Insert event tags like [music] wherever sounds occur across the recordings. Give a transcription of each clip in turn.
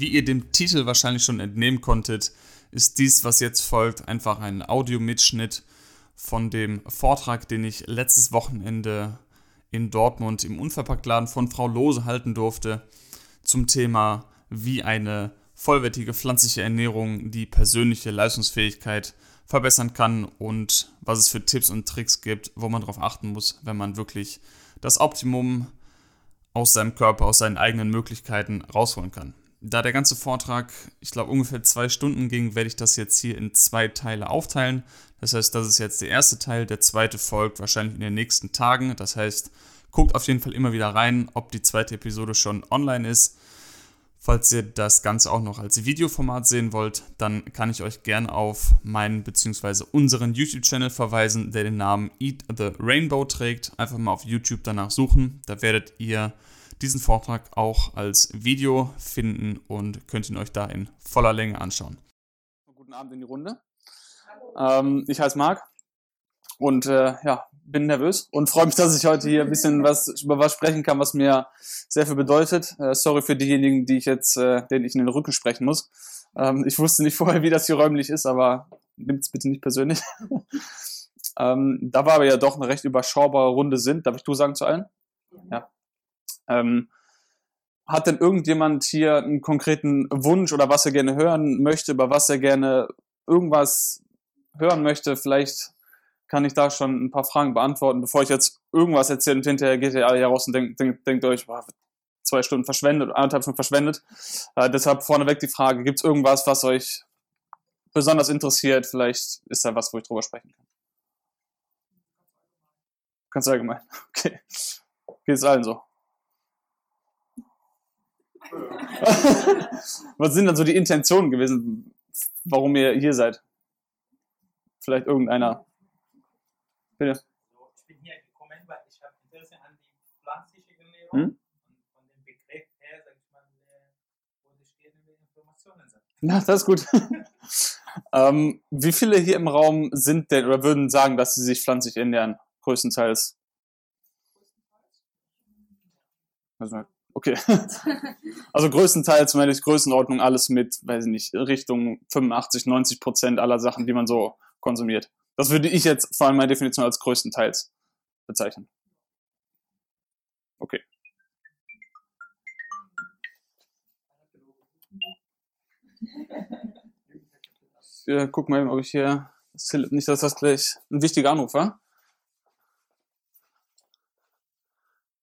Wie ihr dem Titel wahrscheinlich schon entnehmen konntet, ist dies, was jetzt folgt, einfach ein Audiomitschnitt von dem Vortrag, den ich letztes Wochenende in Dortmund im Unverpacktladen von Frau Lose halten durfte zum Thema, wie eine vollwertige pflanzliche Ernährung die persönliche Leistungsfähigkeit verbessern kann und was es für Tipps und Tricks gibt, wo man darauf achten muss, wenn man wirklich das Optimum aus seinem Körper, aus seinen eigenen Möglichkeiten rausholen kann. Da der ganze Vortrag, ich glaube, ungefähr zwei Stunden ging, werde ich das jetzt hier in zwei Teile aufteilen. Das heißt, das ist jetzt der erste Teil, der zweite folgt wahrscheinlich in den nächsten Tagen. Das heißt, guckt auf jeden Fall immer wieder rein, ob die zweite Episode schon online ist. Falls ihr das Ganze auch noch als Videoformat sehen wollt, dann kann ich euch gerne auf meinen bzw. unseren YouTube-Channel verweisen, der den Namen Eat the Rainbow trägt. Einfach mal auf YouTube danach suchen. Da werdet ihr diesen Vortrag auch als Video finden und könnt ihn euch da in voller Länge anschauen. Guten Abend in die Runde. Ähm, ich heiße Marc und äh, ja, bin nervös und freue mich, dass ich heute hier ein bisschen was über was sprechen kann, was mir sehr viel bedeutet. Äh, sorry für diejenigen, die ich jetzt, äh, denen ich in den Rücken sprechen muss. Ähm, ich wusste nicht [laughs] vorher, wie das hier räumlich ist, aber nimmt es bitte nicht persönlich. [laughs] ähm, da war aber ja doch eine recht überschaubare Runde sind. Darf ich du sagen zu allen? Ja. Ähm, hat denn irgendjemand hier einen konkreten Wunsch oder was er gerne hören möchte, über was er gerne irgendwas hören möchte? Vielleicht kann ich da schon ein paar Fragen beantworten, bevor ich jetzt irgendwas erzähle und hinterher geht ihr alle hier raus und denkt, denkt, denkt euch, boah, zwei Stunden verschwendet, anderthalb Stunden verschwendet. Äh, deshalb vorneweg die Frage, gibt es irgendwas, was euch besonders interessiert? Vielleicht ist da was, wo ich drüber sprechen kann. Ganz allgemein. [laughs] Okay. Geht es allen so? [laughs] Was sind dann so die Intentionen gewesen, warum ihr hier seid? Vielleicht irgendeiner. Bitte. Ich bin hier gekommen, weil ich habe Interesse an die pflanzliche Ernährung hm? und von dem Begriff her, sag ich mal, wollte ich gerne mehr Informationen sammeln. Ja, das ist gut. [laughs] ähm, wie viele hier im Raum sind denn oder würden sagen, dass sie sich pflanzlich ernähren? Größtenteils. Also, Okay. [laughs] Also größtenteils, meine ich, Größenordnung alles mit, weiß ich nicht, Richtung 85, 90 Prozent aller Sachen, die man so konsumiert. Das würde ich jetzt vor allem meine Definition als größtenteils bezeichnen. Okay. Wir gucken mal, ob ich hier, nicht, dass das gleich ein wichtiger Anruf war.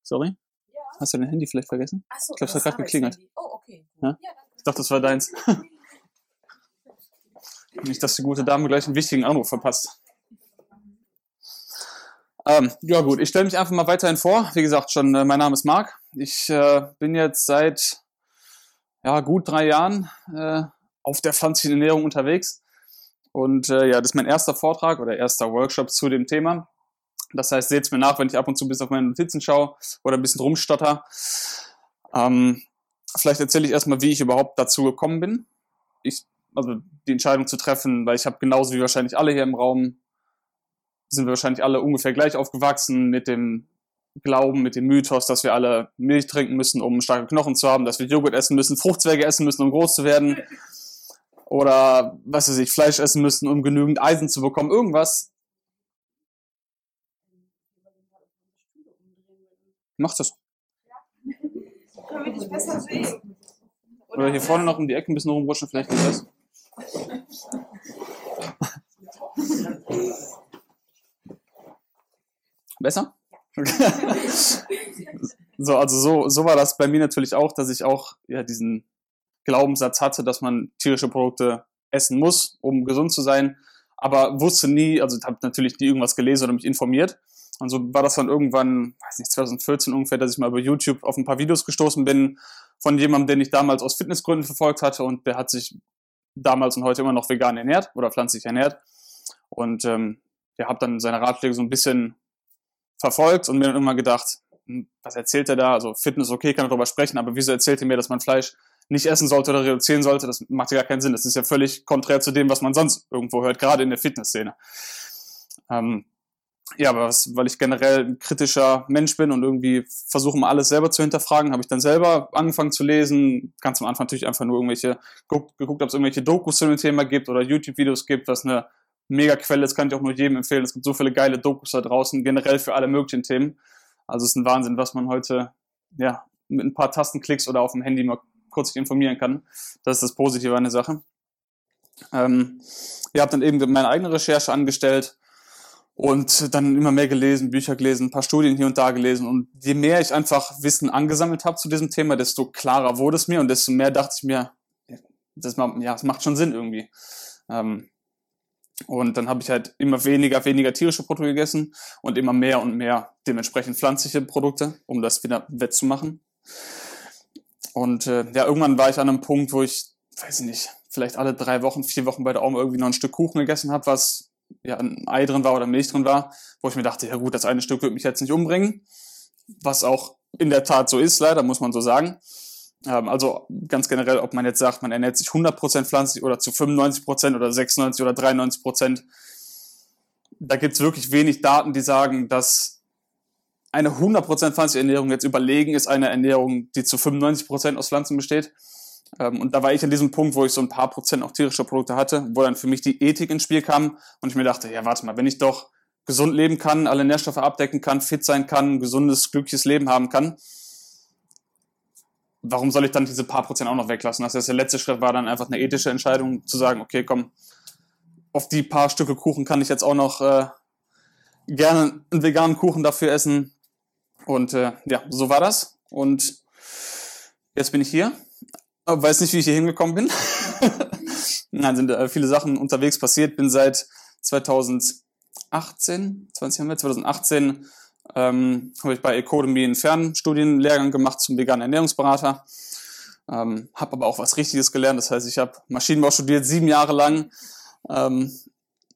Sorry? Hast du dein Handy vielleicht vergessen? Achso, ich glaube, es hat gerade geklingelt. Oh, okay. Ja? Ich dachte, das war deins. [laughs] Nicht, dass die gute Dame gleich einen wichtigen Anruf verpasst. Ähm, ja gut, ich stelle mich einfach mal weiterhin vor. Wie gesagt, schon äh, mein Name ist Marc. Ich äh, bin jetzt seit ja, gut drei Jahren äh, auf der pflanzlichen Ernährung unterwegs. Und äh, ja, das ist mein erster Vortrag oder erster Workshop zu dem Thema. Das heißt, seht es mir nach, wenn ich ab und zu bis auf meine Notizen schaue oder ein bisschen rumstotter. Ähm, vielleicht erzähle ich erstmal, wie ich überhaupt dazu gekommen bin. Ich, also die Entscheidung zu treffen, weil ich habe genauso wie wahrscheinlich alle hier im Raum, sind wir wahrscheinlich alle ungefähr gleich aufgewachsen mit dem Glauben, mit dem Mythos, dass wir alle Milch trinken müssen, um starke Knochen zu haben, dass wir Joghurt essen müssen, Fruchtzwerge essen müssen, um groß zu werden. [laughs] Oder, was weiß ich, Fleisch essen müssen, um genügend Eisen zu bekommen. Irgendwas, Mach das. Können wir dich besser sehen? Oder, Oder hier vorne noch um die Ecke ein bisschen rumrutschen, vielleicht geht das. Besser? [laughs] so, also so, so war das bei mir natürlich auch, dass ich auch ja, diesen Glaubenssatz hatte, dass man tierische Produkte essen muss, um gesund zu sein. aber wusste nie, also habe natürlich nie irgendwas gelesen oder mich informiert. Und so war das dann irgendwann, weiß nicht, 2014 ungefähr, dass ich mal über YouTube auf ein paar Videos gestoßen bin von jemandem, den ich damals aus Fitnessgründen verfolgt hatte und der hat sich damals und heute immer noch vegan ernährt oder pflanzlich ernährt. Und ähm, der hat dann seine Ratschläge so ein bisschen verfolgt und mir dann immer gedacht, hm, was erzählt er da? Also Fitness, okay, kann er darüber sprechen, aber wieso erzählt er mir, dass man Fleisch nicht essen sollte oder reduzieren sollte? Das macht ja gar keinen Sinn. Das ist ja völlig konträr zu dem, was man sonst irgendwo hört, gerade in der Fitnessszene. Ähm, ja, aber was, weil ich generell ein kritischer Mensch bin und irgendwie versuche mal alles selber zu hinterfragen, habe ich dann selber angefangen zu lesen. Ganz am Anfang natürlich einfach nur irgendwelche, geguckt, geguckt ob es irgendwelche Dokus zu dem Thema gibt oder YouTube-Videos gibt, was eine mega Quelle ist, kann ich auch nur jedem empfehlen. Es gibt so viele geile Dokus da draußen, generell für alle möglichen Themen. Also es ist ein Wahnsinn, was man heute, ja, mit ein paar Tastenklicks oder auf dem Handy mal kurz sich informieren kann. Das ist das Positive an der Sache. Ähm, ihr habt dann eben meine eigene Recherche angestellt und dann immer mehr gelesen, Bücher gelesen, ein paar Studien hier und da gelesen. Und je mehr ich einfach Wissen angesammelt habe zu diesem Thema, desto klarer wurde es mir und desto mehr dachte ich mir, das, ja, das macht schon Sinn irgendwie. Ähm, und dann habe ich halt immer weniger, weniger tierische Produkte gegessen und immer mehr und mehr dementsprechend pflanzliche Produkte, um das wieder wettzumachen. Und äh, ja, irgendwann war ich an einem Punkt, wo ich, weiß ich nicht, vielleicht alle drei Wochen, vier Wochen bei der Oma irgendwie noch ein Stück Kuchen gegessen habe, was ja, ein Ei drin war oder Milch drin war, wo ich mir dachte, ja gut, das eine Stück wird mich jetzt nicht umbringen, was auch in der Tat so ist, leider, muss man so sagen. Ähm, also ganz generell, ob man jetzt sagt, man ernährt sich 100% pflanzlich oder zu 95% oder 96% oder 93%, da gibt es wirklich wenig Daten, die sagen, dass eine 100% pflanzliche Ernährung jetzt überlegen ist einer Ernährung, die zu 95% aus Pflanzen besteht. Ähm, und da war ich an diesem Punkt, wo ich so ein paar Prozent auch tierische Produkte hatte, wo dann für mich die Ethik ins Spiel kam und ich mir dachte, ja, warte mal, wenn ich doch gesund leben kann, alle Nährstoffe abdecken kann, fit sein kann, ein gesundes, glückliches Leben haben kann, warum soll ich dann diese paar Prozent auch noch weglassen? Das heißt, der letzte Schritt war dann einfach eine ethische Entscheidung, zu sagen, okay, komm, auf die paar Stücke Kuchen kann ich jetzt auch noch äh, gerne einen veganen Kuchen dafür essen. Und äh, ja, so war das. Und jetzt bin ich hier weiß nicht, wie ich hier hingekommen bin. [laughs] Nein, sind äh, viele Sachen unterwegs passiert. Bin seit 2018, 20 haben wir, 2018 ähm, habe ich bei Ecodemy einen Fernstudienlehrgang gemacht zum veganen Ernährungsberater. Ähm, habe aber auch was Richtiges gelernt. Das heißt, ich habe Maschinenbau studiert, sieben Jahre lang. Ähm,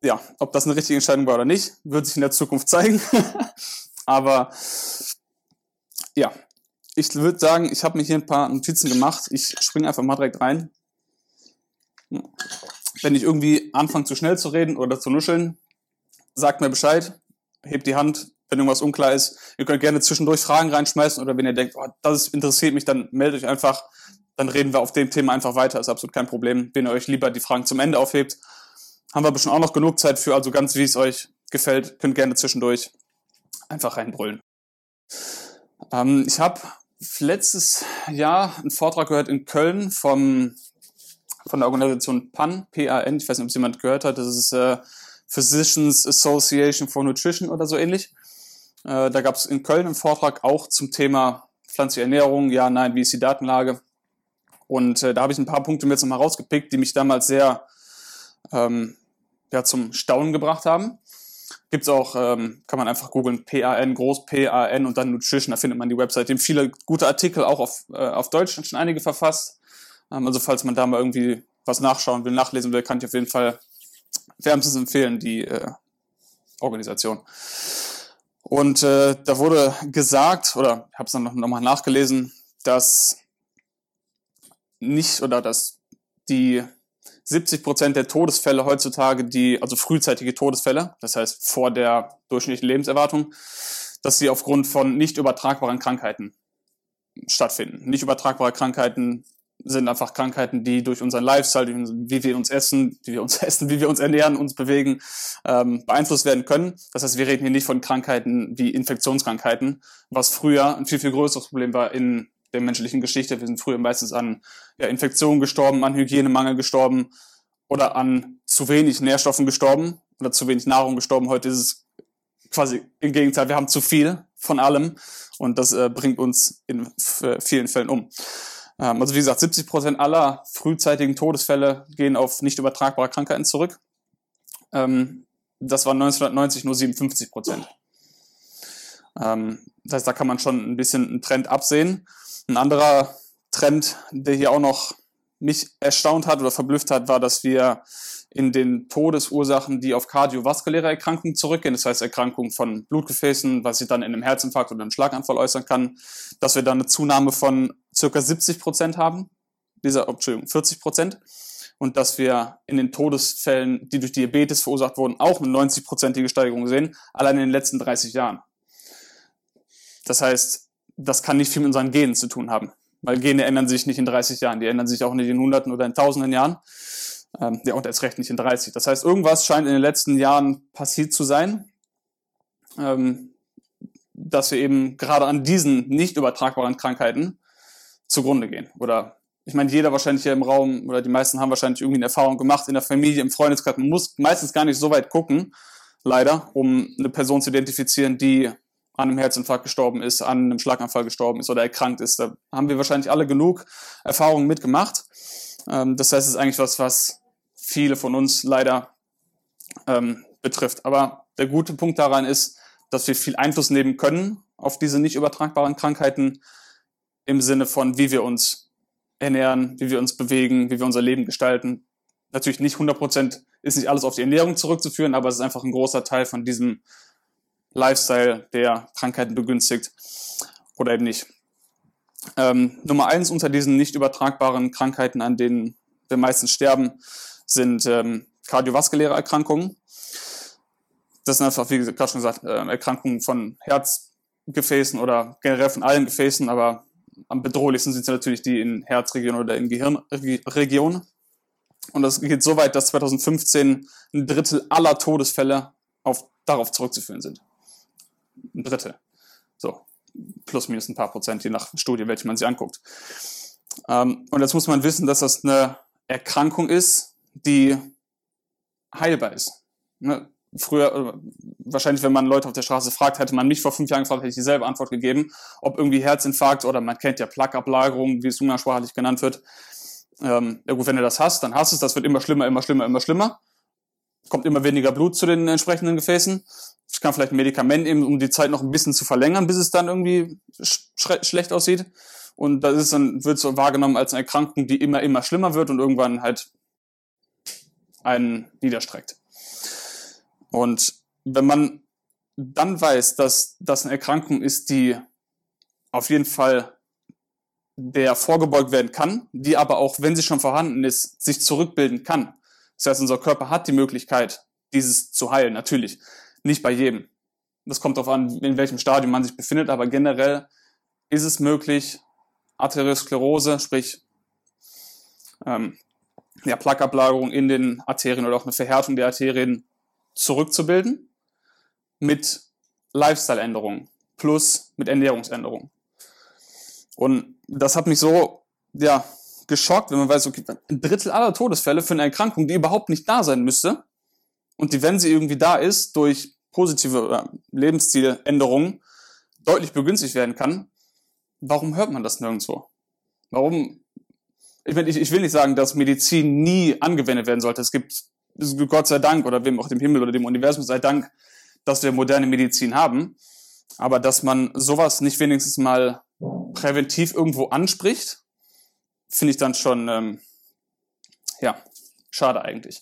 ja, ob das eine richtige Entscheidung war oder nicht, wird sich in der Zukunft zeigen. [laughs] aber ja, ich würde sagen, ich habe mir hier ein paar Notizen gemacht. Ich springe einfach mal direkt rein. Wenn ich irgendwie anfange zu schnell zu reden oder zu nuscheln, sagt mir Bescheid, hebt die Hand, wenn irgendwas unklar ist. Ihr könnt gerne zwischendurch Fragen reinschmeißen oder wenn ihr denkt, oh, das interessiert mich, dann meldet euch einfach. Dann reden wir auf dem Thema einfach weiter, ist absolut kein Problem. Wenn ihr euch lieber die Fragen zum Ende aufhebt, haben wir bestimmt auch noch genug Zeit für, also ganz wie es euch gefällt, könnt gerne zwischendurch einfach reinbrüllen. Ähm, ich habe letztes Jahr einen Vortrag gehört in Köln vom, von der Organisation PAN, P-A-N, ich weiß nicht, ob es jemand gehört hat, das ist äh, Physicians Association for Nutrition oder so ähnlich. Äh, da gab es in Köln einen Vortrag auch zum Thema pflanzliche Ernährung, ja, nein, wie ist die Datenlage? Und äh, da habe ich ein paar Punkte mir jetzt nochmal rausgepickt, die mich damals sehr ähm, ja, zum Staunen gebracht haben. Gibt's auch, ähm, kann man einfach googeln, PAN, groß PAN und dann Nutrition, da findet man die Website. Die haben viele gute Artikel, auch auf, äh, auf Deutsch schon einige verfasst. Ähm, also falls man da mal irgendwie was nachschauen will, nachlesen will, kann ich auf jeden Fall wärmstens empfehlen, die äh, Organisation. Und äh, da wurde gesagt, oder ich habe es dann nochmal noch nachgelesen, dass nicht oder dass die 70 Prozent der Todesfälle heutzutage, die, also frühzeitige Todesfälle, das heißt vor der durchschnittlichen Lebenserwartung, dass sie aufgrund von nicht übertragbaren Krankheiten stattfinden. Nicht übertragbare Krankheiten sind einfach Krankheiten, die durch unseren Lifestyle, wie wir uns essen, wie wir uns [laughs] essen, wie wir uns ernähren, uns bewegen, ähm, beeinflusst werden können. Das heißt, wir reden hier nicht von Krankheiten wie Infektionskrankheiten, was früher ein viel, viel größeres Problem war in der menschlichen Geschichte. Wir sind früher meistens an ja, Infektionen gestorben, an Hygienemangel gestorben oder an zu wenig Nährstoffen gestorben oder zu wenig Nahrung gestorben. Heute ist es quasi im Gegenteil, wir haben zu viel von allem und das äh, bringt uns in vielen Fällen um. Ähm, also wie gesagt, 70 Prozent aller frühzeitigen Todesfälle gehen auf nicht übertragbare Krankheiten zurück. Ähm, das war 1990 nur 57 Prozent. Ähm, das heißt, da kann man schon ein bisschen einen Trend absehen. Ein anderer Trend, der hier auch noch mich erstaunt hat oder verblüfft hat, war, dass wir in den Todesursachen, die auf kardiovaskuläre Erkrankungen zurückgehen, das heißt Erkrankungen von Blutgefäßen, was sich dann in einem Herzinfarkt oder einem Schlaganfall äußern kann, dass wir dann eine Zunahme von circa 70 Prozent haben, dieser, Entschuldigung, 40 Prozent, und dass wir in den Todesfällen, die durch Diabetes verursacht wurden, auch eine 90-prozentige Steigerung sehen, allein in den letzten 30 Jahren. Das heißt, das kann nicht viel mit unseren Genen zu tun haben, weil Gene ändern sich nicht in 30 Jahren, die ändern sich auch nicht in Hunderten oder in Tausenden Jahren. Ähm, ja, und erst recht nicht in 30. Das heißt, irgendwas scheint in den letzten Jahren passiert zu sein, ähm, dass wir eben gerade an diesen nicht übertragbaren Krankheiten zugrunde gehen. Oder ich meine, jeder wahrscheinlich hier im Raum oder die meisten haben wahrscheinlich irgendwie eine Erfahrung gemacht in der Familie, im Freundeskreis. Man muss meistens gar nicht so weit gucken, leider, um eine Person zu identifizieren, die an einem Herzinfarkt gestorben ist, an einem Schlaganfall gestorben ist oder erkrankt ist. Da haben wir wahrscheinlich alle genug Erfahrungen mitgemacht. Ähm, das heißt, es ist eigentlich was, was viele von uns leider ähm, betrifft. Aber der gute Punkt daran ist, dass wir viel Einfluss nehmen können auf diese nicht übertragbaren Krankheiten im Sinne von, wie wir uns ernähren, wie wir uns bewegen, wie wir unser Leben gestalten. Natürlich nicht 100 Prozent ist nicht alles auf die Ernährung zurückzuführen, aber es ist einfach ein großer Teil von diesem Lifestyle, der Krankheiten begünstigt oder eben nicht. Ähm, Nummer eins unter diesen nicht übertragbaren Krankheiten, an denen wir meistens sterben, sind ähm, kardiovaskuläre Erkrankungen. Das sind einfach, wie gerade schon gesagt, äh, Erkrankungen von Herzgefäßen oder generell von allen Gefäßen, aber am bedrohlichsten sind sie natürlich die in Herzregion oder in Gehirnregion. Und das geht so weit, dass 2015 ein Drittel aller Todesfälle auf, darauf zurückzuführen sind. Ein Drittel. So, plus minus ein paar Prozent, je nach Studie, welche man sich anguckt. Ähm, und jetzt muss man wissen, dass das eine Erkrankung ist, die heilbar ist. Ne? Früher, wahrscheinlich, wenn man Leute auf der Straße fragt, hätte man mich vor fünf Jahren gefragt, hätte ich dieselbe Antwort gegeben, ob irgendwie Herzinfarkt oder man kennt ja Plaqueablagerung, wie es umgangssprachlich genannt wird. Ähm, ja gut, wenn du das hast, dann hast du es, das wird immer schlimmer, immer schlimmer, immer schlimmer. Kommt immer weniger Blut zu den entsprechenden Gefäßen. Ich kann vielleicht ein Medikament nehmen, um die Zeit noch ein bisschen zu verlängern, bis es dann irgendwie sch schlecht aussieht. Und das ist dann, wird so wahrgenommen als eine Erkrankung, die immer, immer schlimmer wird und irgendwann halt einen niederstreckt. Und wenn man dann weiß, dass das eine Erkrankung ist, die auf jeden Fall der vorgebeugt werden kann, die aber auch, wenn sie schon vorhanden ist, sich zurückbilden kann. Das heißt, unser Körper hat die Möglichkeit, dieses zu heilen, natürlich. Nicht bei jedem. Das kommt darauf an, in welchem Stadium man sich befindet, aber generell ist es möglich, Arteriosklerose, sprich ähm, ja, Plaqueablagerung in den Arterien oder auch eine Verhärtung der Arterien zurückzubilden mit Lifestyle-Änderungen plus mit Ernährungsänderungen. Und das hat mich so, ja, geschockt, wenn man weiß, okay, ein Drittel aller Todesfälle für eine Erkrankung, die überhaupt nicht da sein müsste und die, wenn sie irgendwie da ist, durch positive Lebensstiländerungen deutlich begünstigt werden kann. Warum hört man das nirgendwo? Warum ich, mein, ich, ich will nicht sagen, dass Medizin nie angewendet werden sollte. Es gibt, Gott sei Dank oder wem auch dem Himmel oder dem Universum sei Dank, dass wir moderne Medizin haben. Aber dass man sowas nicht wenigstens mal präventiv irgendwo anspricht, finde ich dann schon, ähm, ja, schade eigentlich.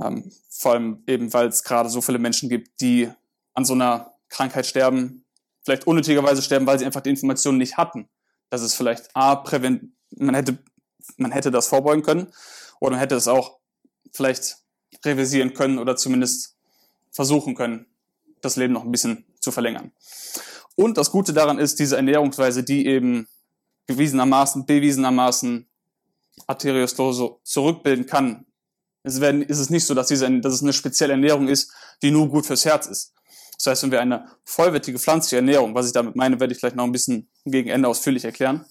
Ähm, vor allem eben, weil es gerade so viele Menschen gibt, die an so einer Krankheit sterben, vielleicht unnötigerweise sterben, weil sie einfach die Informationen nicht hatten. Dass es vielleicht A, prävent man hätte man hätte das vorbeugen können oder man hätte es auch vielleicht revisieren können oder zumindest versuchen können, das Leben noch ein bisschen zu verlängern. Und das Gute daran ist, diese Ernährungsweise, die eben gewiesenermaßen, bewiesenermaßen Arteriosklerose zurückbilden kann. Es werden, ist es nicht so, dass, diese, dass es eine spezielle Ernährung ist, die nur gut fürs Herz ist. Das heißt, wenn wir eine vollwertige pflanzliche Ernährung, was ich damit meine, werde ich gleich noch ein bisschen gegen Ende ausführlich erklären,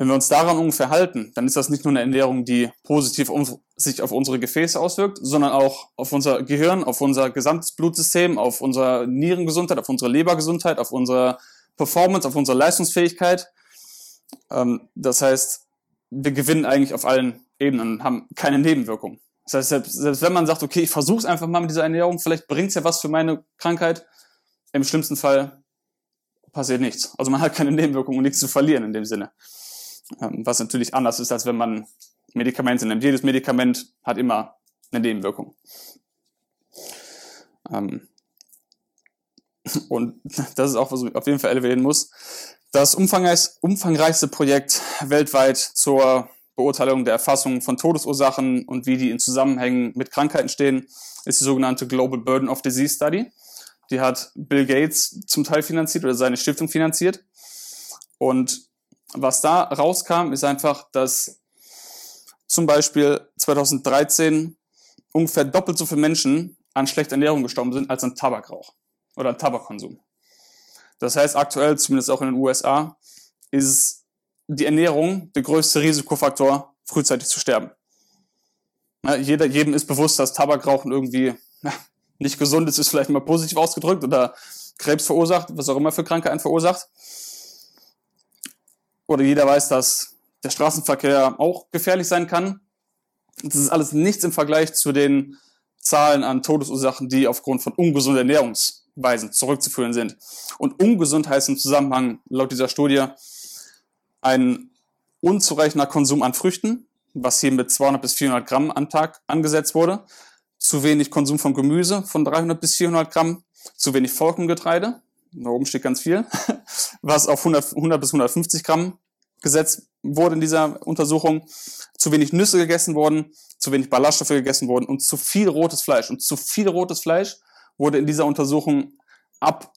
wenn wir uns daran ungefähr halten, dann ist das nicht nur eine Ernährung, die positiv sich auf unsere Gefäße auswirkt, sondern auch auf unser Gehirn, auf unser gesamtes Blutsystem, auf unsere Nierengesundheit, auf unsere Lebergesundheit, auf unsere Performance, auf unsere Leistungsfähigkeit. Ähm, das heißt, wir gewinnen eigentlich auf allen Ebenen und haben keine Nebenwirkungen. Das heißt, selbst, selbst wenn man sagt, okay, ich versuche es einfach mal mit dieser Ernährung, vielleicht bringt es ja was für meine Krankheit, im schlimmsten Fall passiert nichts. Also man hat keine Nebenwirkungen und nichts zu verlieren in dem Sinne. Ähm, was natürlich anders ist, als wenn man Medikamente nimmt. Jedes Medikament hat immer eine Nebenwirkung. Ähm, und das ist auch, was auf jeden Fall erwähnen muss. Das umfangreichste Projekt weltweit zur Beurteilung der Erfassung von Todesursachen und wie die in Zusammenhängen mit Krankheiten stehen, ist die sogenannte Global Burden of Disease Study. Die hat Bill Gates zum Teil finanziert oder seine Stiftung finanziert. Und was da rauskam, ist einfach, dass zum Beispiel 2013 ungefähr doppelt so viele Menschen an schlechter Ernährung gestorben sind als an Tabakrauch oder Tabakkonsum. Das heißt, aktuell, zumindest auch in den USA, ist die Ernährung der größte Risikofaktor, frühzeitig zu sterben. Ja, jeder, jedem ist bewusst, dass Tabakrauchen irgendwie ja, nicht gesund ist, ist vielleicht mal positiv ausgedrückt oder Krebs verursacht, was auch immer für Krankheiten verursacht. Oder jeder weiß, dass der Straßenverkehr auch gefährlich sein kann. Das ist alles nichts im Vergleich zu den Zahlen an Todesursachen, die aufgrund von ungesunder Ernährungsweisen zurückzuführen sind. Und ungesund heißt im Zusammenhang laut dieser Studie ein unzureichender Konsum an Früchten, was hier mit 200 bis 400 Gramm am Tag angesetzt wurde, zu wenig Konsum von Gemüse von 300 bis 400 Gramm, zu wenig Vollkorngetreide, da oben steht ganz viel, [laughs] was auf 100, 100 bis 150 Gramm gesetzt wurde in dieser Untersuchung, zu wenig Nüsse gegessen wurden, zu wenig Ballaststoffe gegessen wurden und zu viel rotes Fleisch. Und zu viel rotes Fleisch wurde in dieser Untersuchung ab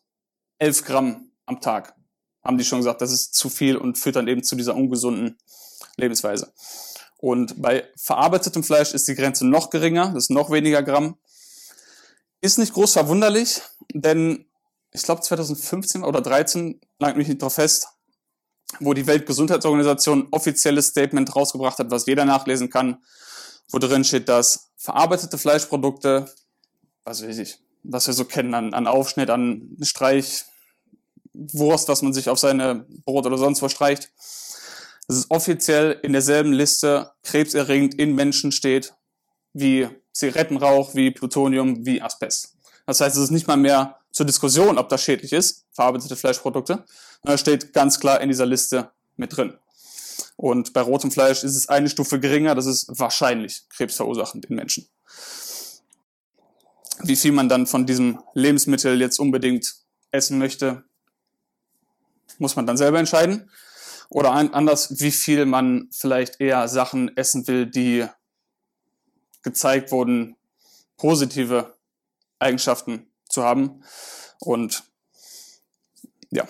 11 Gramm am Tag. Haben die schon gesagt, das ist zu viel und führt dann eben zu dieser ungesunden Lebensweise. Und bei verarbeitetem Fleisch ist die Grenze noch geringer, das ist noch weniger Gramm. Ist nicht groß verwunderlich, denn ich glaube 2015 oder 2013, lag mich nicht drauf fest, wo die Weltgesundheitsorganisation offizielles Statement rausgebracht hat, was jeder nachlesen kann, wo drin steht, dass verarbeitete Fleischprodukte, was weiß ich, was wir so kennen an, an Aufschnitt, an Streich, Wurst, was man sich auf seine Brot oder sonst was streicht, dass es offiziell in derselben Liste krebserregend in Menschen steht, wie Zigarettenrauch, wie Plutonium, wie Asbest. Das heißt, es ist nicht mal mehr zur Diskussion, ob das schädlich ist, verarbeitete Fleischprodukte. Das steht ganz klar in dieser Liste mit drin. Und bei rotem Fleisch ist es eine Stufe geringer, das ist wahrscheinlich krebsverursachend in Menschen. Wie viel man dann von diesem Lebensmittel jetzt unbedingt essen möchte, muss man dann selber entscheiden. Oder anders, wie viel man vielleicht eher Sachen essen will, die gezeigt wurden, positive Eigenschaften zu haben. Und ja,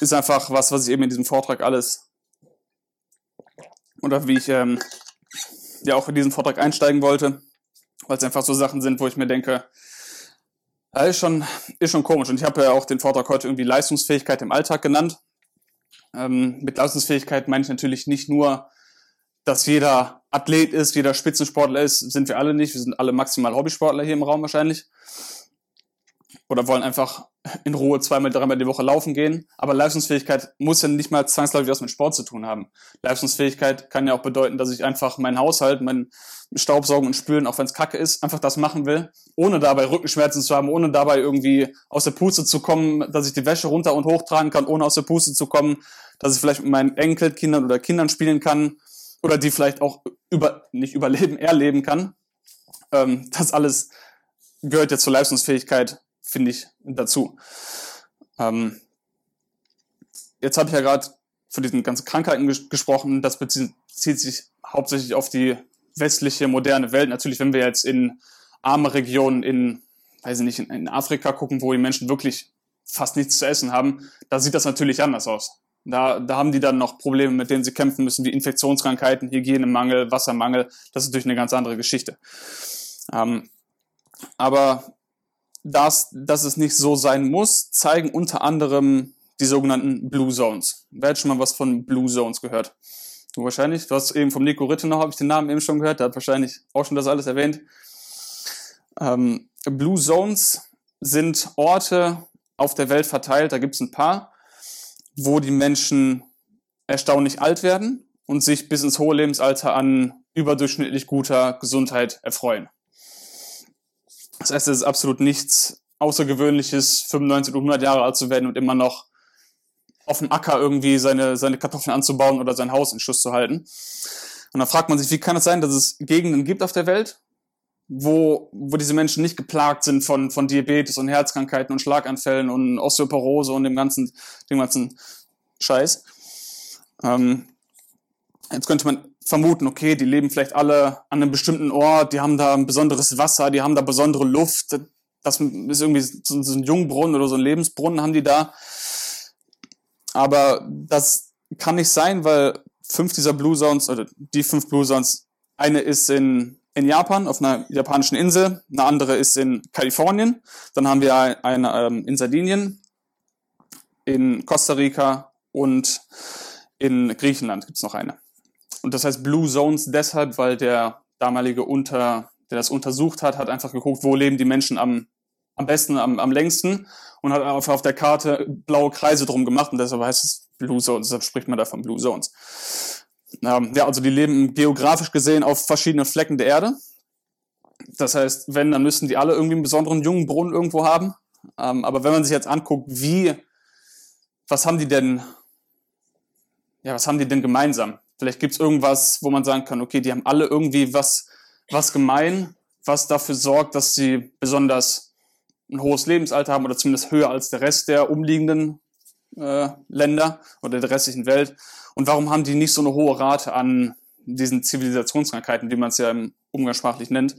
ist einfach was, was ich eben in diesem Vortrag alles oder wie ich ähm, ja auch in diesen Vortrag einsteigen wollte, weil es einfach so Sachen sind, wo ich mir denke, das ist schon, ist schon komisch. Und ich habe ja auch den Vortrag heute irgendwie Leistungsfähigkeit im Alltag genannt. Ähm, mit Leistungsfähigkeit meine ich natürlich nicht nur, dass jeder Athlet ist, jeder Spitzensportler ist, sind wir alle nicht. Wir sind alle maximal Hobbysportler hier im Raum wahrscheinlich. Oder wollen einfach in Ruhe zweimal, dreimal die Woche laufen gehen. Aber Leistungsfähigkeit muss ja nicht mal zwangsläufig was mit Sport zu tun haben. Leistungsfähigkeit kann ja auch bedeuten, dass ich einfach meinen Haushalt, mein Staubsaugen und Spülen, auch wenn es kacke ist, einfach das machen will, ohne dabei Rückenschmerzen zu haben, ohne dabei irgendwie aus der Puste zu kommen, dass ich die Wäsche runter und hochtragen kann, ohne aus der Puste zu kommen, dass ich vielleicht mit meinen Enkelkindern oder Kindern spielen kann oder die vielleicht auch über, nicht überleben, erleben kann. Ähm, das alles gehört ja zur Leistungsfähigkeit finde ich, dazu. Ähm, jetzt habe ich ja gerade von diesen ganzen Krankheiten ges gesprochen. Das bezieht, sich hauptsächlich auf die westliche, moderne Welt. Natürlich, wenn wir jetzt in arme Regionen in, weiß ich nicht, in, in Afrika gucken, wo die Menschen wirklich fast nichts zu essen haben, da sieht das natürlich anders aus. Da, da haben die dann noch Probleme, mit denen sie kämpfen müssen, wie Infektionskrankheiten, Hygienemangel, Wassermangel. Das ist natürlich eine ganz andere Geschichte. Ähm, aber dass, dass es nicht so sein muss, zeigen unter anderem die sogenannten Blue Zones. Wer hat schon mal was von Blue Zones gehört? Du wahrscheinlich. Du hast eben vom Nico Rittenau, habe ich den Namen eben schon gehört, der hat wahrscheinlich auch schon das alles erwähnt. Ähm, Blue Zones sind Orte auf der Welt verteilt, da gibt es ein paar, wo die Menschen erstaunlich alt werden und sich bis ins hohe Lebensalter an überdurchschnittlich guter Gesundheit erfreuen. Das heißt, es ist absolut nichts Außergewöhnliches, 95 oder 100 Jahre alt zu werden und immer noch auf dem Acker irgendwie seine, seine Kartoffeln anzubauen oder sein Haus in Schuss zu halten. Und dann fragt man sich, wie kann es sein, dass es Gegenden gibt auf der Welt, wo, wo diese Menschen nicht geplagt sind von, von Diabetes und Herzkrankheiten und Schlaganfällen und Osteoporose und dem ganzen, dem ganzen Scheiß. Ähm, jetzt könnte man vermuten, okay, die leben vielleicht alle an einem bestimmten Ort, die haben da ein besonderes Wasser, die haben da besondere Luft, das ist irgendwie so, so ein Jungbrunnen oder so ein Lebensbrunnen haben die da. Aber das kann nicht sein, weil fünf dieser Blue Zones, oder die fünf Blue Zones, eine ist in, in Japan, auf einer japanischen Insel, eine andere ist in Kalifornien, dann haben wir eine ähm, in Sardinien, in Costa Rica und in Griechenland gibt's noch eine. Und das heißt Blue Zones deshalb, weil der damalige Unter, der das untersucht hat, hat einfach geguckt, wo leben die Menschen am, am besten, am, am längsten und hat auf, auf der Karte blaue Kreise drum gemacht und deshalb heißt es Blue Zones, deshalb spricht man da von Blue Zones. Ähm, ja, also die leben geografisch gesehen auf verschiedenen Flecken der Erde. Das heißt, wenn, dann müssen die alle irgendwie einen besonderen jungen Brunnen irgendwo haben. Ähm, aber wenn man sich jetzt anguckt, wie, was haben die denn, ja, was haben die denn gemeinsam? Vielleicht gibt's irgendwas, wo man sagen kann, okay, die haben alle irgendwie was, was gemein, was dafür sorgt, dass sie besonders ein hohes Lebensalter haben oder zumindest höher als der Rest der umliegenden äh, Länder oder der restlichen Welt. Und warum haben die nicht so eine hohe Rate an diesen Zivilisationskrankheiten, wie man es ja im umgangssprachlich nennt?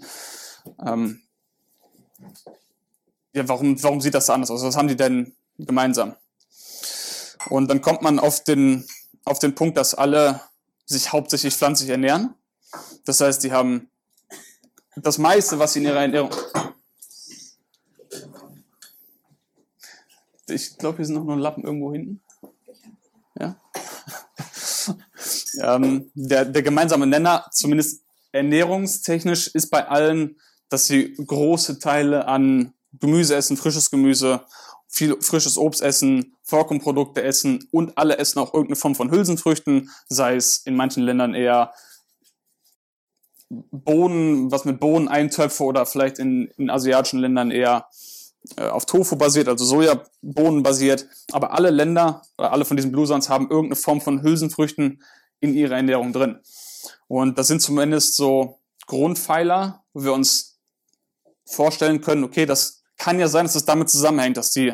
Ähm, ja, warum, warum sieht das so anders aus? Was haben die denn gemeinsam? Und dann kommt man auf den, auf den Punkt, dass alle sich hauptsächlich pflanzlich ernähren. Das heißt, die haben das meiste, was sie in ihrer Ernährung. Ich glaube, hier sind noch ein Lappen irgendwo hinten. Ja. [laughs] ähm, der, der gemeinsame Nenner, zumindest ernährungstechnisch, ist bei allen, dass sie große Teile an Gemüse essen, frisches Gemüse, viel frisches Obst essen, Vollkornprodukte essen und alle essen auch irgendeine Form von Hülsenfrüchten, sei es in manchen Ländern eher Bohnen, was mit Bohnen Eintöpfe oder vielleicht in, in asiatischen Ländern eher äh, auf Tofu basiert, also Sojabohnen basiert. Aber alle Länder oder alle von diesen Blue haben irgendeine Form von Hülsenfrüchten in ihrer Ernährung drin. Und das sind zumindest so Grundpfeiler, wo wir uns vorstellen können, okay, das kann ja sein, dass es damit zusammenhängt, dass die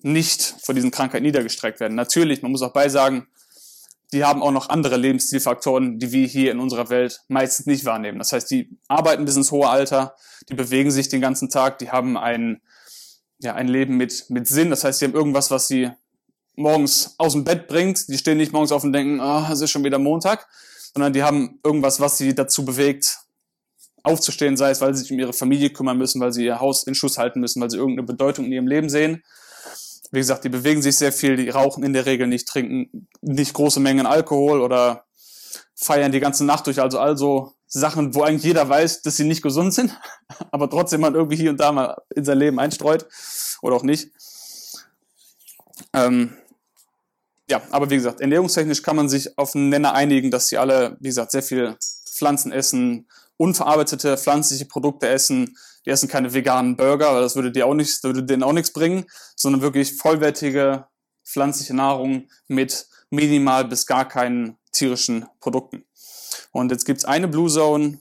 nicht vor diesen Krankheiten niedergestreckt werden. Natürlich, man muss auch beisagen, die haben auch noch andere Lebensstilfaktoren, die wir hier in unserer Welt meistens nicht wahrnehmen. Das heißt, die arbeiten bis ins hohe Alter, die bewegen sich den ganzen Tag, die haben ein, ja, ein Leben mit, mit Sinn. Das heißt, sie haben irgendwas, was sie morgens aus dem Bett bringt. Die stehen nicht morgens auf und denken, oh, es ist schon wieder Montag, sondern die haben irgendwas, was sie dazu bewegt, aufzustehen, sei es, weil sie sich um ihre Familie kümmern müssen, weil sie ihr Haus in Schuss halten müssen, weil sie irgendeine Bedeutung in ihrem Leben sehen. Wie gesagt, die bewegen sich sehr viel, die rauchen in der Regel nicht, trinken nicht große Mengen Alkohol oder feiern die ganze Nacht durch. Also also Sachen, wo eigentlich jeder weiß, dass sie nicht gesund sind, [laughs] aber trotzdem man irgendwie hier und da mal in sein Leben einstreut oder auch nicht. Ähm, ja, aber wie gesagt, ernährungstechnisch kann man sich auf einen Nenner einigen, dass sie alle, wie gesagt, sehr viel Pflanzen essen, unverarbeitete pflanzliche Produkte essen. Die essen keine veganen Burger, weil das würde dir auch nicht, würde denen auch nichts bringen, sondern wirklich vollwertige pflanzliche Nahrung mit minimal bis gar keinen tierischen Produkten. Und jetzt gibt's eine Blue Zone,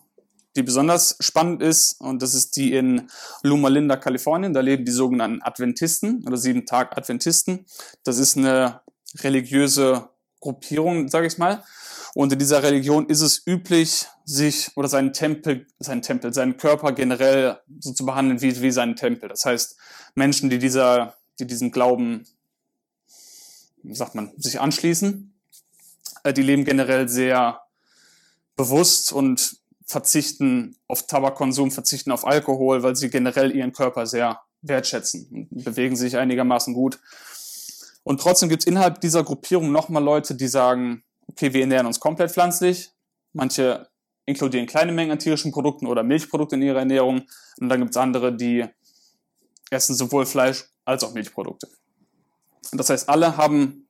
die besonders spannend ist, und das ist die in Loma Linda, Kalifornien. Da leben die sogenannten Adventisten oder Sieben-Tag-Adventisten. Das ist eine religiöse Gruppierung, sage ich mal. Und in dieser Religion ist es üblich, sich oder seinen Tempel, seinen Tempel, seinen Körper generell so zu behandeln wie, wie seinen Tempel. Das heißt, Menschen, die dieser, die diesen Glauben, wie sagt man, sich anschließen, äh, die leben generell sehr bewusst und verzichten auf Tabakkonsum, verzichten auf Alkohol, weil sie generell ihren Körper sehr wertschätzen und bewegen sich einigermaßen gut. Und trotzdem gibt es innerhalb dieser Gruppierung nochmal Leute, die sagen, okay, wir ernähren uns komplett pflanzlich. Manche inkludieren kleine Mengen an tierischen Produkten oder Milchprodukte in ihrer Ernährung. Und dann gibt es andere, die essen sowohl Fleisch als auch Milchprodukte. Das heißt, alle haben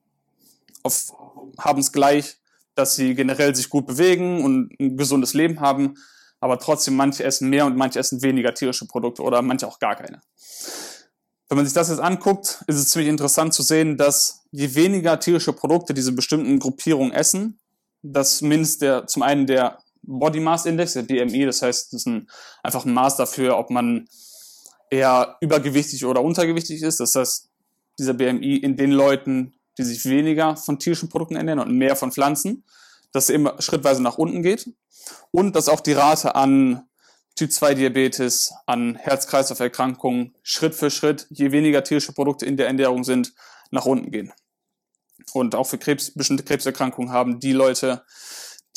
es gleich dass sie generell sich gut bewegen und ein gesundes Leben haben, aber trotzdem manche essen mehr und manche essen weniger tierische Produkte oder manche auch gar keine. Wenn man sich das jetzt anguckt, ist es ziemlich interessant zu sehen, dass je weniger tierische Produkte diese bestimmten Gruppierungen essen, dass mindestens der, zum einen der Body Mass Index, der BMI, das heißt, das ist ein, einfach ein Maß dafür, ob man eher übergewichtig oder untergewichtig ist. Das heißt, dieser BMI in den Leuten, die sich weniger von tierischen Produkten ernähren und mehr von Pflanzen, dass es immer schrittweise nach unten geht und dass auch die Rate an Typ-2-Diabetes, an Herz-Kreislauf-Erkrankungen Schritt für Schritt, je weniger tierische Produkte in der Ernährung sind, nach unten gehen. Und auch für Krebs, bestimmte Krebserkrankungen haben die Leute,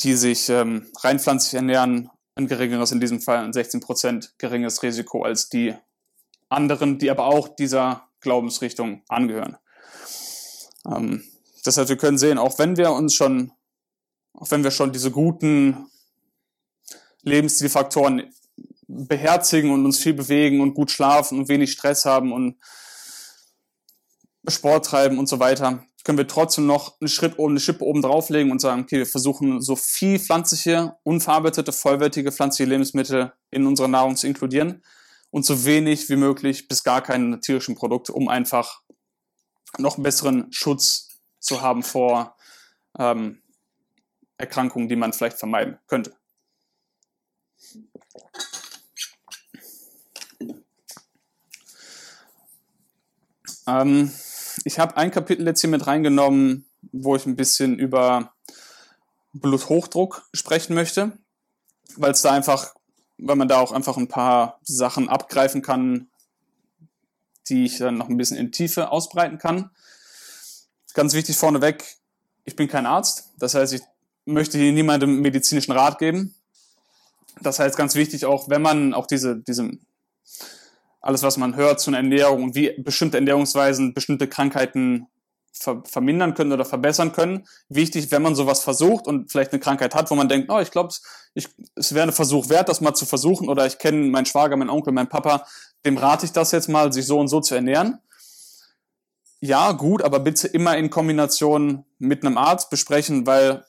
die sich ähm, rein pflanzlich ernähren, ein geringeres, in diesem Fall ein 16% geringeres Risiko als die anderen, die aber auch dieser Glaubensrichtung angehören. Ähm, das heißt, wir können sehen, auch wenn wir uns schon, auch wenn wir schon diese guten Lebensstilfaktoren beherzigen und uns viel bewegen und gut schlafen und wenig Stress haben und Sport treiben und so weiter, können wir trotzdem noch einen Schritt oben, eine Schippe oben drauflegen und sagen, okay, wir versuchen so viel pflanzliche, unverarbeitete, vollwertige pflanzliche Lebensmittel in unsere Nahrung zu inkludieren und so wenig wie möglich bis gar keine tierischen Produkte, um einfach noch einen besseren Schutz zu haben vor ähm, Erkrankungen, die man vielleicht vermeiden könnte. Ähm, ich habe ein Kapitel jetzt hier mit reingenommen, wo ich ein bisschen über Bluthochdruck sprechen möchte, weil es da einfach, weil man da auch einfach ein paar Sachen abgreifen kann, die ich dann noch ein bisschen in Tiefe ausbreiten kann. Ganz wichtig vorneweg, ich bin kein Arzt, das heißt, ich möchte hier niemandem medizinischen Rat geben. Das heißt, ganz wichtig auch, wenn man auch diese, diese alles, was man hört zu einer Ernährung und wie bestimmte Ernährungsweisen bestimmte Krankheiten ver vermindern können oder verbessern können. Wichtig, wenn man sowas versucht und vielleicht eine Krankheit hat, wo man denkt, oh, ich glaube, es wäre ein Versuch wert, das mal zu versuchen oder ich kenne meinen Schwager, meinen Onkel, meinen Papa, dem rate ich das jetzt mal, sich so und so zu ernähren. Ja, gut, aber bitte immer in Kombination mit einem Arzt besprechen, weil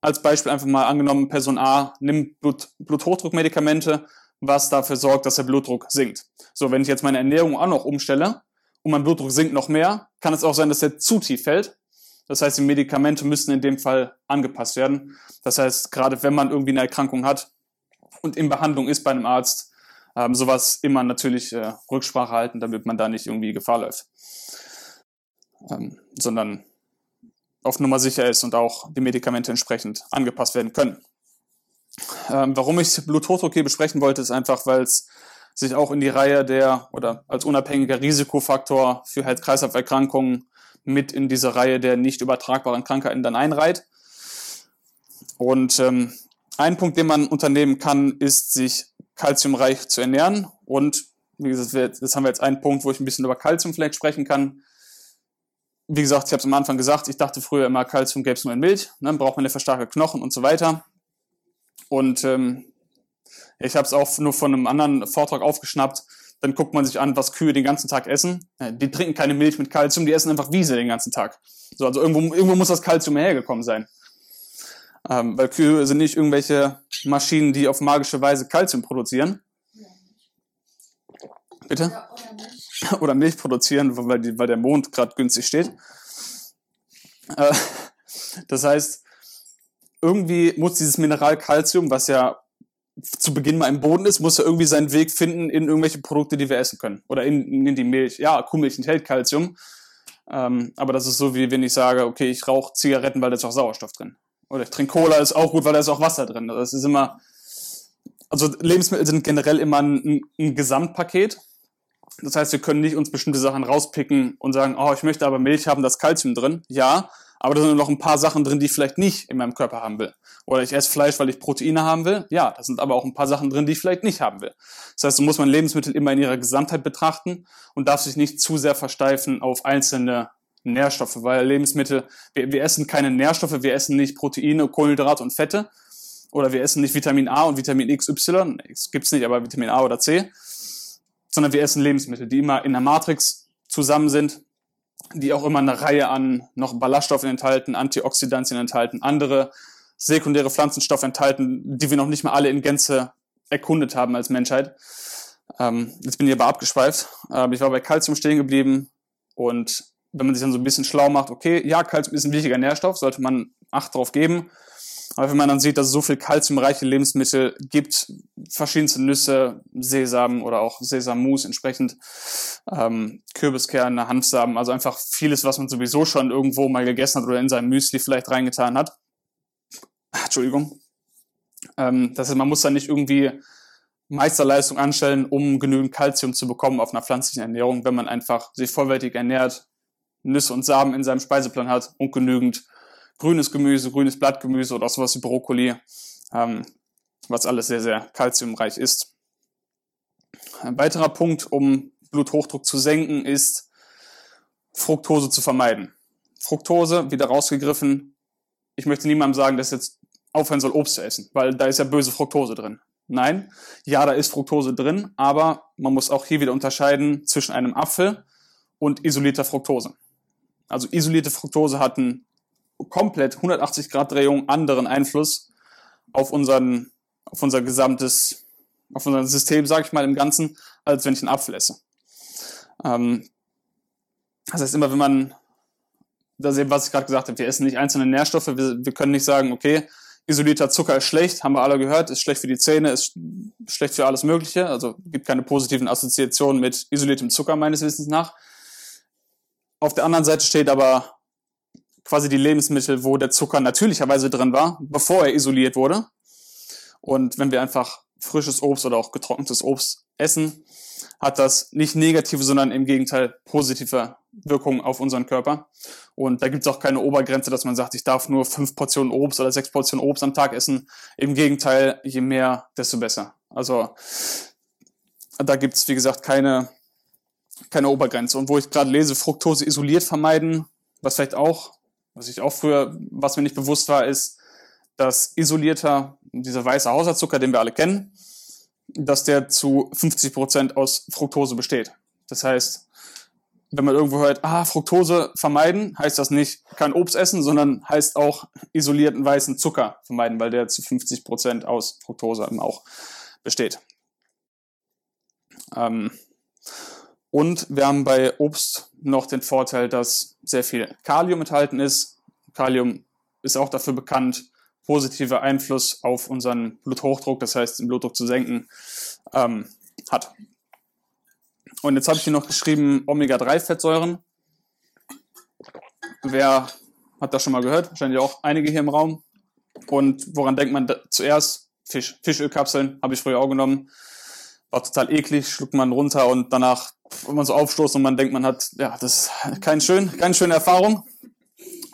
als Beispiel einfach mal angenommen, Person A nimmt Blut, Bluthochdruckmedikamente was dafür sorgt, dass der Blutdruck sinkt. So, wenn ich jetzt meine Ernährung auch noch umstelle und mein Blutdruck sinkt noch mehr, kann es auch sein, dass er zu tief fällt. Das heißt, die Medikamente müssten in dem Fall angepasst werden. Das heißt, gerade wenn man irgendwie eine Erkrankung hat und in Behandlung ist bei einem Arzt, ähm, sowas immer natürlich äh, Rücksprache halten, damit man da nicht irgendwie Gefahr läuft. Ähm, sondern auf Nummer sicher ist und auch die Medikamente entsprechend angepasst werden können. Ähm, warum ich Bluthochdruck hier besprechen wollte, ist einfach, weil es sich auch in die Reihe der oder als unabhängiger Risikofaktor für Herz-Kreislauf-Erkrankungen mit in diese Reihe der nicht übertragbaren Krankheiten dann einreiht. Und ähm, ein Punkt, den man unternehmen kann, ist, sich kalziumreich zu ernähren. Und wie gesagt, jetzt haben wir jetzt einen Punkt, wo ich ein bisschen über Kalzium vielleicht sprechen kann. Wie gesagt, ich habe es am Anfang gesagt, ich dachte früher immer, Kalzium gäbe es nur in Milch, ne, dann braucht man für starke Knochen und so weiter. Und ähm, ich habe es auch nur von einem anderen Vortrag aufgeschnappt. Dann guckt man sich an, was Kühe den ganzen Tag essen. Die trinken keine Milch mit Kalzium, die essen einfach Wiese den ganzen Tag. So, also irgendwo, irgendwo muss das Kalzium hergekommen sein. Ähm, weil Kühe sind nicht irgendwelche Maschinen, die auf magische Weise Kalzium produzieren. Bitte? Oder, oder, Milch. [laughs] oder Milch produzieren, weil, die, weil der Mond gerade günstig steht. Äh, [laughs] das heißt, irgendwie muss dieses Mineral Calcium, was ja zu Beginn mal im Boden ist, muss ja irgendwie seinen Weg finden in irgendwelche Produkte, die wir essen können. Oder in, in die Milch. Ja, Kuhmilch enthält Calcium. Ähm, aber das ist so, wie wenn ich sage, okay, ich rauche Zigaretten, weil da ist auch Sauerstoff drin. Oder ich trinke Cola, ist auch gut, weil da ist auch Wasser drin. Das ist immer, also Lebensmittel sind generell immer ein, ein Gesamtpaket. Das heißt, wir können nicht uns bestimmte Sachen rauspicken und sagen, oh, ich möchte aber Milch haben, da ist Calcium drin. Ja, aber da sind noch ein paar Sachen drin, die ich vielleicht nicht in meinem Körper haben will. Oder ich esse Fleisch, weil ich Proteine haben will. Ja, da sind aber auch ein paar Sachen drin, die ich vielleicht nicht haben will. Das heißt, so muss man Lebensmittel immer in ihrer Gesamtheit betrachten und darf sich nicht zu sehr versteifen auf einzelne Nährstoffe, weil Lebensmittel, wir, wir essen keine Nährstoffe, wir essen nicht Proteine, Kohlenhydrate und Fette oder wir essen nicht Vitamin A und Vitamin XY, es gibt's nicht, aber Vitamin A oder C, sondern wir essen Lebensmittel, die immer in der Matrix zusammen sind die auch immer eine Reihe an noch Ballaststoffen enthalten, Antioxidantien enthalten, andere sekundäre Pflanzenstoffe enthalten, die wir noch nicht mal alle in Gänze erkundet haben als Menschheit. Ähm, jetzt bin ich aber abgeschweift. Ähm, ich war bei Calcium stehen geblieben und wenn man sich dann so ein bisschen schlau macht, okay, ja, Calcium ist ein wichtiger Nährstoff, sollte man Acht drauf geben. Aber wenn man dann sieht, dass es so viel kalziumreiche Lebensmittel gibt, verschiedenste Nüsse, Sesam oder auch Sesammus entsprechend, ähm, Kürbiskerne, Hanfsamen, also einfach vieles, was man sowieso schon irgendwo mal gegessen hat oder in seinem Müsli vielleicht reingetan hat. Entschuldigung. Ähm, das heißt, man muss da nicht irgendwie Meisterleistung anstellen, um genügend Kalzium zu bekommen auf einer pflanzlichen Ernährung, wenn man einfach sich vollwertig ernährt, Nüsse und Samen in seinem Speiseplan hat und genügend grünes Gemüse, grünes Blattgemüse oder sowas wie Brokkoli, ähm, was alles sehr, sehr kalziumreich ist. Ein weiterer Punkt, um Bluthochdruck zu senken, ist Fructose zu vermeiden. Fructose, wieder rausgegriffen. Ich möchte niemandem sagen, dass jetzt aufhören soll, Obst zu essen, weil da ist ja böse Fructose drin. Nein, ja, da ist Fructose drin, aber man muss auch hier wieder unterscheiden zwischen einem Apfel und isolierter Fructose. Also isolierte Fructose hat einen komplett 180 Grad Drehung anderen Einfluss auf unseren, auf unser gesamtes, auf unser System, sage ich mal im Ganzen, als wenn ich einen Apfel esse. Ähm, das heißt immer, wenn man, das eben, was ich gerade gesagt habe, wir essen nicht einzelne Nährstoffe, wir, wir können nicht sagen, okay, isolierter Zucker ist schlecht, haben wir alle gehört, ist schlecht für die Zähne, ist schlecht für alles Mögliche, also gibt keine positiven Assoziationen mit isoliertem Zucker meines Wissens nach. Auf der anderen Seite steht aber quasi die Lebensmittel, wo der Zucker natürlicherweise drin war, bevor er isoliert wurde. Und wenn wir einfach frisches Obst oder auch getrocknetes Obst essen, hat das nicht negative, sondern im Gegenteil positive Wirkungen auf unseren Körper. Und da gibt es auch keine Obergrenze, dass man sagt, ich darf nur fünf Portionen Obst oder sechs Portionen Obst am Tag essen. Im Gegenteil, je mehr, desto besser. Also da gibt es, wie gesagt, keine, keine Obergrenze. Und wo ich gerade lese, Fructose isoliert vermeiden, was vielleicht auch was ich auch früher, was mir nicht bewusst war, ist, dass isolierter, dieser weiße Haushaltszucker, den wir alle kennen, dass der zu 50 Prozent aus Fructose besteht. Das heißt, wenn man irgendwo hört, ah, Fructose vermeiden, heißt das nicht kein Obst essen, sondern heißt auch isolierten weißen Zucker vermeiden, weil der zu 50 Prozent aus Fructose auch besteht. Ähm, und wir haben bei Obst noch den Vorteil, dass sehr viel Kalium enthalten ist. Kalium ist auch dafür bekannt, positiver Einfluss auf unseren Bluthochdruck, das heißt den Blutdruck zu senken, ähm, hat. Und jetzt habe ich hier noch geschrieben Omega-3-Fettsäuren. Wer hat das schon mal gehört? Wahrscheinlich auch einige hier im Raum. Und woran denkt man zuerst? Fisch. Fischölkapseln habe ich früher auch genommen. War total eklig, schluckt man runter und danach wenn man so aufstoßt und man denkt, man hat, ja, das ist kein schön, keine schöne Erfahrung.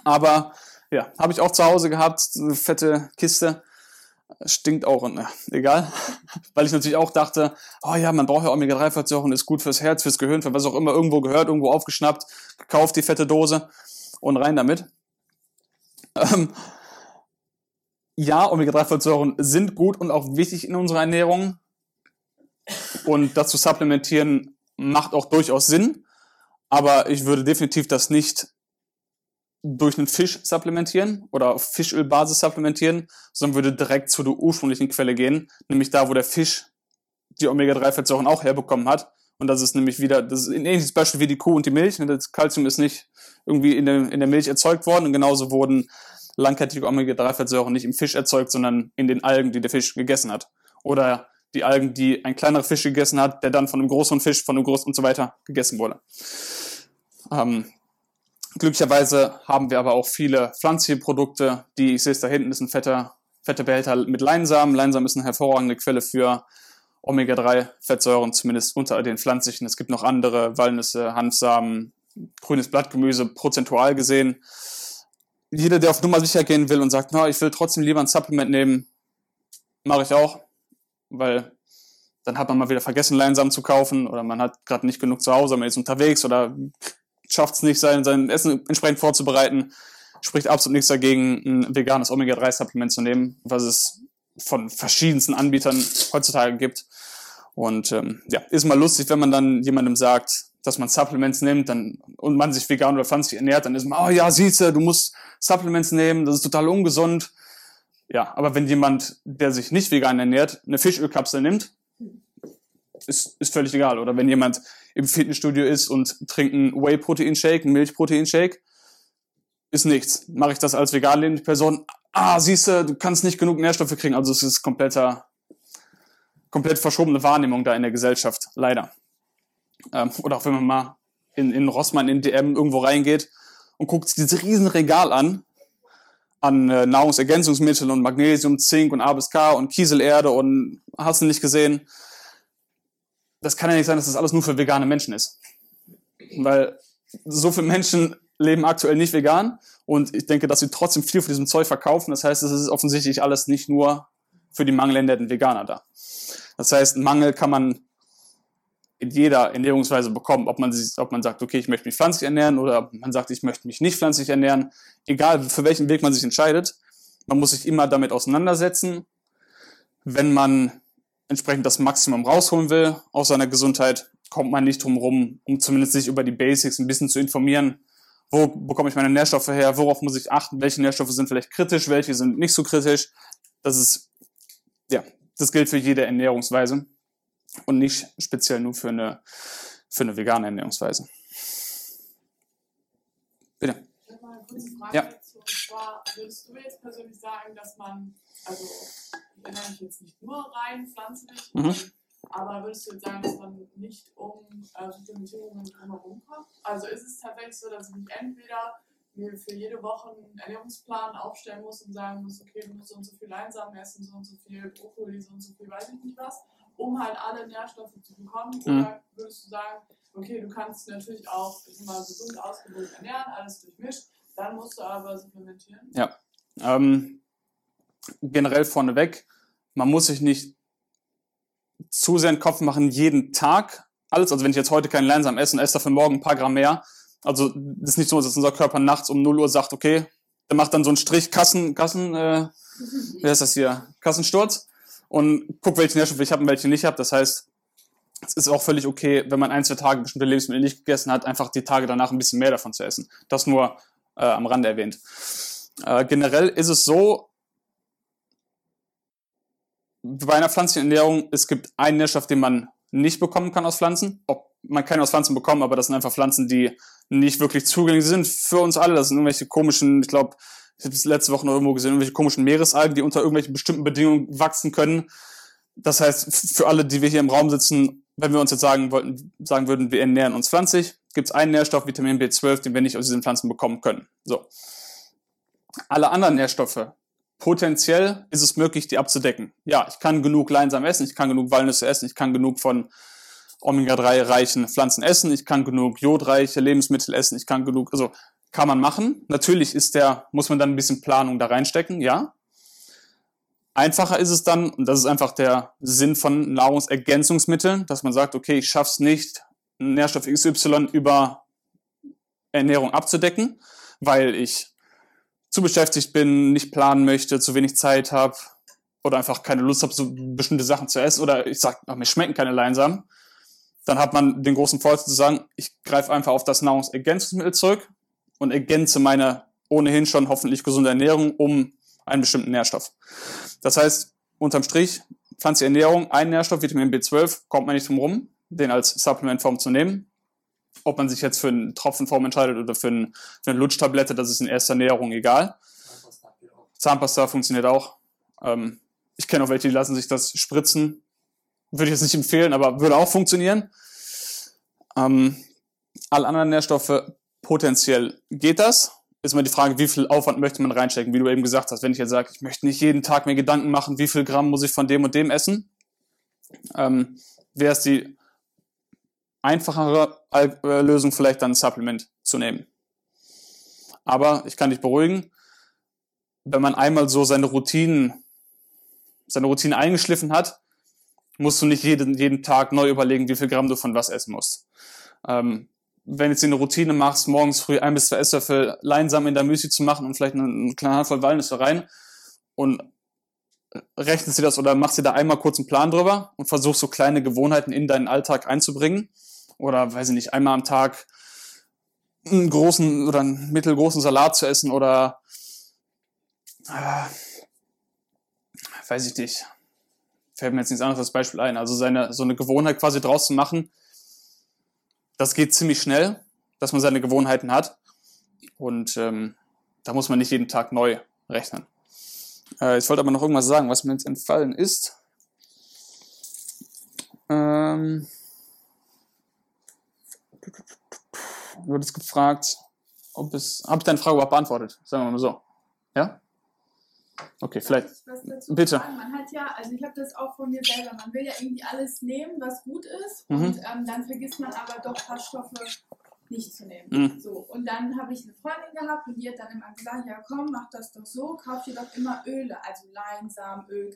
Aber ja, habe ich auch zu Hause gehabt, eine fette Kiste. Stinkt auch und ja, egal. [laughs] Weil ich natürlich auch dachte, oh ja, man braucht ja Omega-3-Fettsäuren, ist gut fürs Herz, fürs Gehirn, für was auch immer, irgendwo gehört, irgendwo aufgeschnappt, gekauft die fette Dose und rein damit. Ähm, ja, Omega-3-Fettsäuren sind gut und auch wichtig in unserer Ernährung. Und dazu supplementieren macht auch durchaus Sinn, aber ich würde definitiv das nicht durch einen Fisch supplementieren oder auf Fischölbasis supplementieren, sondern würde direkt zu der ursprünglichen Quelle gehen, nämlich da, wo der Fisch die Omega-3-Fettsäuren auch herbekommen hat. Und das ist nämlich wieder, das ist ein ähnliches Beispiel wie die Kuh und die Milch. Das Kalzium ist nicht irgendwie in der, in der Milch erzeugt worden und genauso wurden langkettige Omega-3-Fettsäuren nicht im Fisch erzeugt, sondern in den Algen, die der Fisch gegessen hat. Oder die Algen, die ein kleinerer Fisch gegessen hat, der dann von einem größeren Fisch, von einem großen und so weiter gegessen wurde. Ähm, glücklicherweise haben wir aber auch viele pflanzliche Produkte, die, ich sehe es da hinten, ist ein fetter, fetter Behälter mit Leinsamen. Leinsamen ist eine hervorragende Quelle für Omega-3-Fettsäuren, zumindest unter den pflanzlichen. Es gibt noch andere, Walnüsse, Hanfsamen, grünes Blattgemüse, prozentual gesehen. Jeder, der auf Nummer sicher gehen will und sagt, na, ich will trotzdem lieber ein Supplement nehmen, mache ich auch weil dann hat man mal wieder vergessen, Leinsamen zu kaufen oder man hat gerade nicht genug zu Hause, man ist unterwegs oder schafft es nicht, sein, sein Essen entsprechend vorzubereiten. Spricht absolut nichts dagegen, ein veganes Omega-3-Supplement zu nehmen, was es von verschiedensten Anbietern heutzutage gibt. Und ähm, ja, ist mal lustig, wenn man dann jemandem sagt, dass man Supplements nimmt dann, und man sich vegan oder pflanzlich ernährt, dann ist man, oh ja, siehst du, du musst Supplements nehmen, das ist total ungesund. Ja, aber wenn jemand, der sich nicht vegan ernährt, eine Fischölkapsel nimmt, ist, ist völlig egal. Oder wenn jemand im Fitnessstudio ist und trinkt einen Whey-Protein-Shake, einen Milch-Protein-Shake, ist nichts. Mache ich das als vegan lebende Person, ah, siehst du, du kannst nicht genug Nährstoffe kriegen. Also es ist kompletter, komplett verschobene Wahrnehmung da in der Gesellschaft, leider. Ähm, oder auch wenn man mal in, in Rossmann, in DM irgendwo reingeht und guckt sich dieses riesen Regal an, an äh, Nahrungsergänzungsmitteln und Magnesium, Zink und A bis K und Kieselerde und hast du nicht gesehen. Das kann ja nicht sein, dass das alles nur für vegane Menschen ist. Weil so viele Menschen leben aktuell nicht vegan und ich denke, dass sie trotzdem viel von diesem Zeug verkaufen. Das heißt, es ist offensichtlich alles nicht nur für die mangelnden Veganer da. Das heißt, Mangel kann man in jeder Ernährungsweise bekommen, ob man, ob man sagt, okay, ich möchte mich pflanzlich ernähren oder man sagt, ich möchte mich nicht pflanzlich ernähren. Egal, für welchen Weg man sich entscheidet, man muss sich immer damit auseinandersetzen. Wenn man entsprechend das Maximum rausholen will aus seiner Gesundheit, kommt man nicht drum rum, um zumindest sich über die Basics ein bisschen zu informieren. Wo bekomme ich meine Nährstoffe her? Worauf muss ich achten? Welche Nährstoffe sind vielleicht kritisch? Welche sind nicht so kritisch? Das ist, ja, das gilt für jede Ernährungsweise und nicht speziell nur für eine, für eine vegane Ernährungsweise. Bitte. Ich habe mal eine kurze Frage ja. dazu. Und zwar, würdest du jetzt persönlich sagen, dass man, also ich erinnere mich jetzt nicht nur rein pflanzlich, mhm. aber würdest du jetzt sagen, dass man nicht um äh, Supplementierungen drumherum kommt? Also ist es tatsächlich so, dass ich mich entweder mir für jede Woche einen Ernährungsplan aufstellen muss und sagen muss, okay, du musst so und so viel Leinsamen essen, so und so viel Brokkoli, so und so viel, weiß ich nicht was um halt alle Nährstoffe zu bekommen? Mhm. Oder würdest du sagen, okay, du kannst natürlich auch mal gesund ausgewogen ernähren, alles durchmischt, dann musst du aber supplementieren? Ja. Ähm, generell vorneweg, man muss sich nicht zu sehr in den Kopf machen, jeden Tag alles. Also wenn ich jetzt heute keinen Leinsamen esse und esse dafür morgen ein paar Gramm mehr, also das ist nicht so, dass unser Körper nachts um 0 Uhr sagt, okay, der macht dann so einen Strich Kassen, Kassen, äh, [laughs] wie heißt das hier, Kassensturz und guck, welche Nährstoffe ich habe und welche nicht habe. Das heißt, es ist auch völlig okay, wenn man ein, zwei Tage bestimmte Lebensmittel nicht gegessen hat, einfach die Tage danach ein bisschen mehr davon zu essen. Das nur äh, am Rande erwähnt. Äh, generell ist es so, bei einer pflanzlichen Ernährung, es gibt einen Nährstoff, den man nicht bekommen kann aus Pflanzen. Ob, man kann aus Pflanzen bekommen, aber das sind einfach Pflanzen, die nicht wirklich zugänglich sind für uns alle. Das sind irgendwelche komischen, ich glaube, ich habe es letzte Woche noch irgendwo gesehen, irgendwelche komischen Meeresalgen, die unter irgendwelchen bestimmten Bedingungen wachsen können. Das heißt, für alle, die wir hier im Raum sitzen, wenn wir uns jetzt sagen wollten, sagen würden, wir ernähren uns pflanzlich, gibt es einen Nährstoff, Vitamin B12, den wir nicht aus diesen Pflanzen bekommen können. So. Alle anderen Nährstoffe, potenziell ist es möglich, die abzudecken. Ja, ich kann genug Leinsamen essen, ich kann genug Walnüsse essen, ich kann genug von Omega-3-reichen Pflanzen essen, ich kann genug jodreiche Lebensmittel essen, ich kann genug, also kann man machen. Natürlich ist der, muss man dann ein bisschen Planung da reinstecken, ja. Einfacher ist es dann, und das ist einfach der Sinn von Nahrungsergänzungsmitteln, dass man sagt, okay, ich schaff's nicht, Nährstoff XY über Ernährung abzudecken, weil ich zu beschäftigt bin, nicht planen möchte, zu wenig Zeit habe oder einfach keine Lust habe, so bestimmte Sachen zu essen oder ich sage, mir schmecken keine Leinsamen, dann hat man den großen Vorteil zu sagen, ich greife einfach auf das Nahrungsergänzungsmittel zurück, und ergänze meine ohnehin schon hoffentlich gesunde Ernährung um einen bestimmten Nährstoff. Das heißt, unterm Strich, pflanzliche Ernährung, ein Nährstoff, Vitamin B12, kommt man nicht drum rum, den als Supplementform zu nehmen. Ob man sich jetzt für eine Tropfenform entscheidet oder für, ein, für eine Lutschtablette, das ist in erster Ernährung egal. Zahnpasta funktioniert auch. Ähm, ich kenne auch welche, die lassen sich das spritzen. Würde ich jetzt nicht empfehlen, aber würde auch funktionieren. Ähm, alle anderen Nährstoffe Potenziell geht das. Ist mal die Frage, wie viel Aufwand möchte man reinstecken? Wie du eben gesagt hast, wenn ich jetzt sage, ich möchte nicht jeden Tag mir Gedanken machen, wie viel Gramm muss ich von dem und dem essen, ähm, wäre es die einfachere äh, Lösung, vielleicht dann ein Supplement zu nehmen. Aber ich kann dich beruhigen, wenn man einmal so seine Routinen, seine Routine eingeschliffen hat, musst du nicht jeden, jeden Tag neu überlegen, wie viel Gramm du von was essen musst. Ähm, wenn jetzt eine Routine machst, morgens früh ein bis zwei Esslöffel Leinsamen in der Müsli zu machen und vielleicht eine, kleine Handvoll Walnüsse rein und rechnest dir das oder machst dir da einmal kurz einen Plan drüber und versuchst so kleine Gewohnheiten in deinen Alltag einzubringen. oder weiß ich nicht, einmal am Tag einen großen oder einen mittelgroßen Salat zu essen oder äh, weiß ich nicht, fällt mir jetzt nichts anderes als Beispiel ein. Also seine, so eine Gewohnheit quasi draus zu machen, das geht ziemlich schnell, dass man seine Gewohnheiten hat. Und ähm, da muss man nicht jeden Tag neu rechnen. Äh, ich wollte aber noch irgendwas sagen, was mir jetzt entfallen ist. Ähm, du wurdest gefragt, ob es. Habe ich deine Frage überhaupt beantwortet? Sagen wir mal so. Ja? Okay, vielleicht. Bitte. Man hat ja, also ich habe das auch von mir selber, man will ja irgendwie alles nehmen, was gut ist, mhm. und ähm, dann vergisst man aber doch ein paar Stoffe nicht zu nehmen. Mhm. So, und dann habe ich eine Freundin gehabt und die hat dann immer gesagt, ja komm, mach das doch so, kauf dir doch immer Öle, also Leinsamenöl,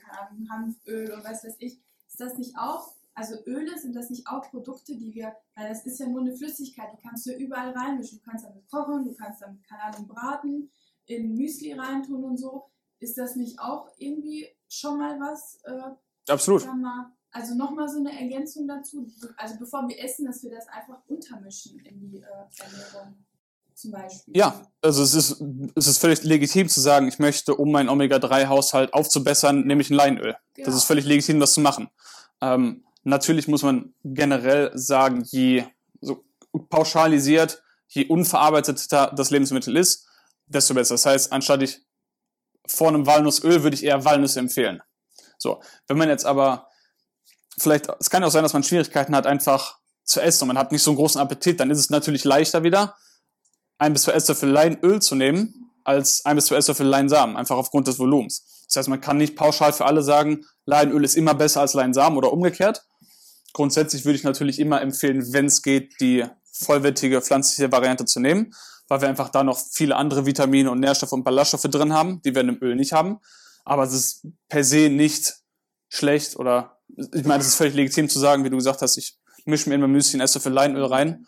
Hanföl und was weiß ich. Ist das nicht auch also Öle sind das nicht auch Produkte, die wir, weil das ist ja nur eine Flüssigkeit, die kannst du überall reinmischen. Du kannst damit kochen, du kannst damit, keine Ahnung, braten, in Müsli reintun und so. Ist das nicht auch irgendwie schon mal was? Äh, Absolut. Mal, also nochmal so eine Ergänzung dazu. Also bevor wir essen, dass wir das einfach untermischen in die äh, Ernährung. Zum Beispiel. Ja, also es ist, es ist völlig legitim zu sagen, ich möchte, um meinen Omega-3-Haushalt aufzubessern, nehme ich ein Leinöl. Genau. Das ist völlig legitim, das zu machen. Ähm, Natürlich muss man generell sagen, je so pauschalisiert, je unverarbeiteter das Lebensmittel ist, desto besser. Das heißt, anstatt ich vor einem Walnussöl würde ich eher Walnüsse empfehlen. So, wenn man jetzt aber vielleicht, es kann auch sein, dass man Schwierigkeiten hat, einfach zu essen und man hat nicht so einen großen Appetit, dann ist es natürlich leichter wieder, ein bis zwei Esslöffel Leinöl zu nehmen, als ein bis zwei Esslöffel Leinsamen, einfach aufgrund des Volumens. Das heißt, man kann nicht pauschal für alle sagen, Leinöl ist immer besser als Leinsamen oder umgekehrt. Grundsätzlich würde ich natürlich immer empfehlen, wenn es geht, die vollwertige pflanzliche Variante zu nehmen, weil wir einfach da noch viele andere Vitamine und Nährstoffe und Ballaststoffe drin haben, die wir in dem Öl nicht haben. Aber es ist per se nicht schlecht oder ich meine, es ist völlig legitim zu sagen, wie du gesagt hast, ich mische mir in mein Müsli ein Esslöffel Leinöl rein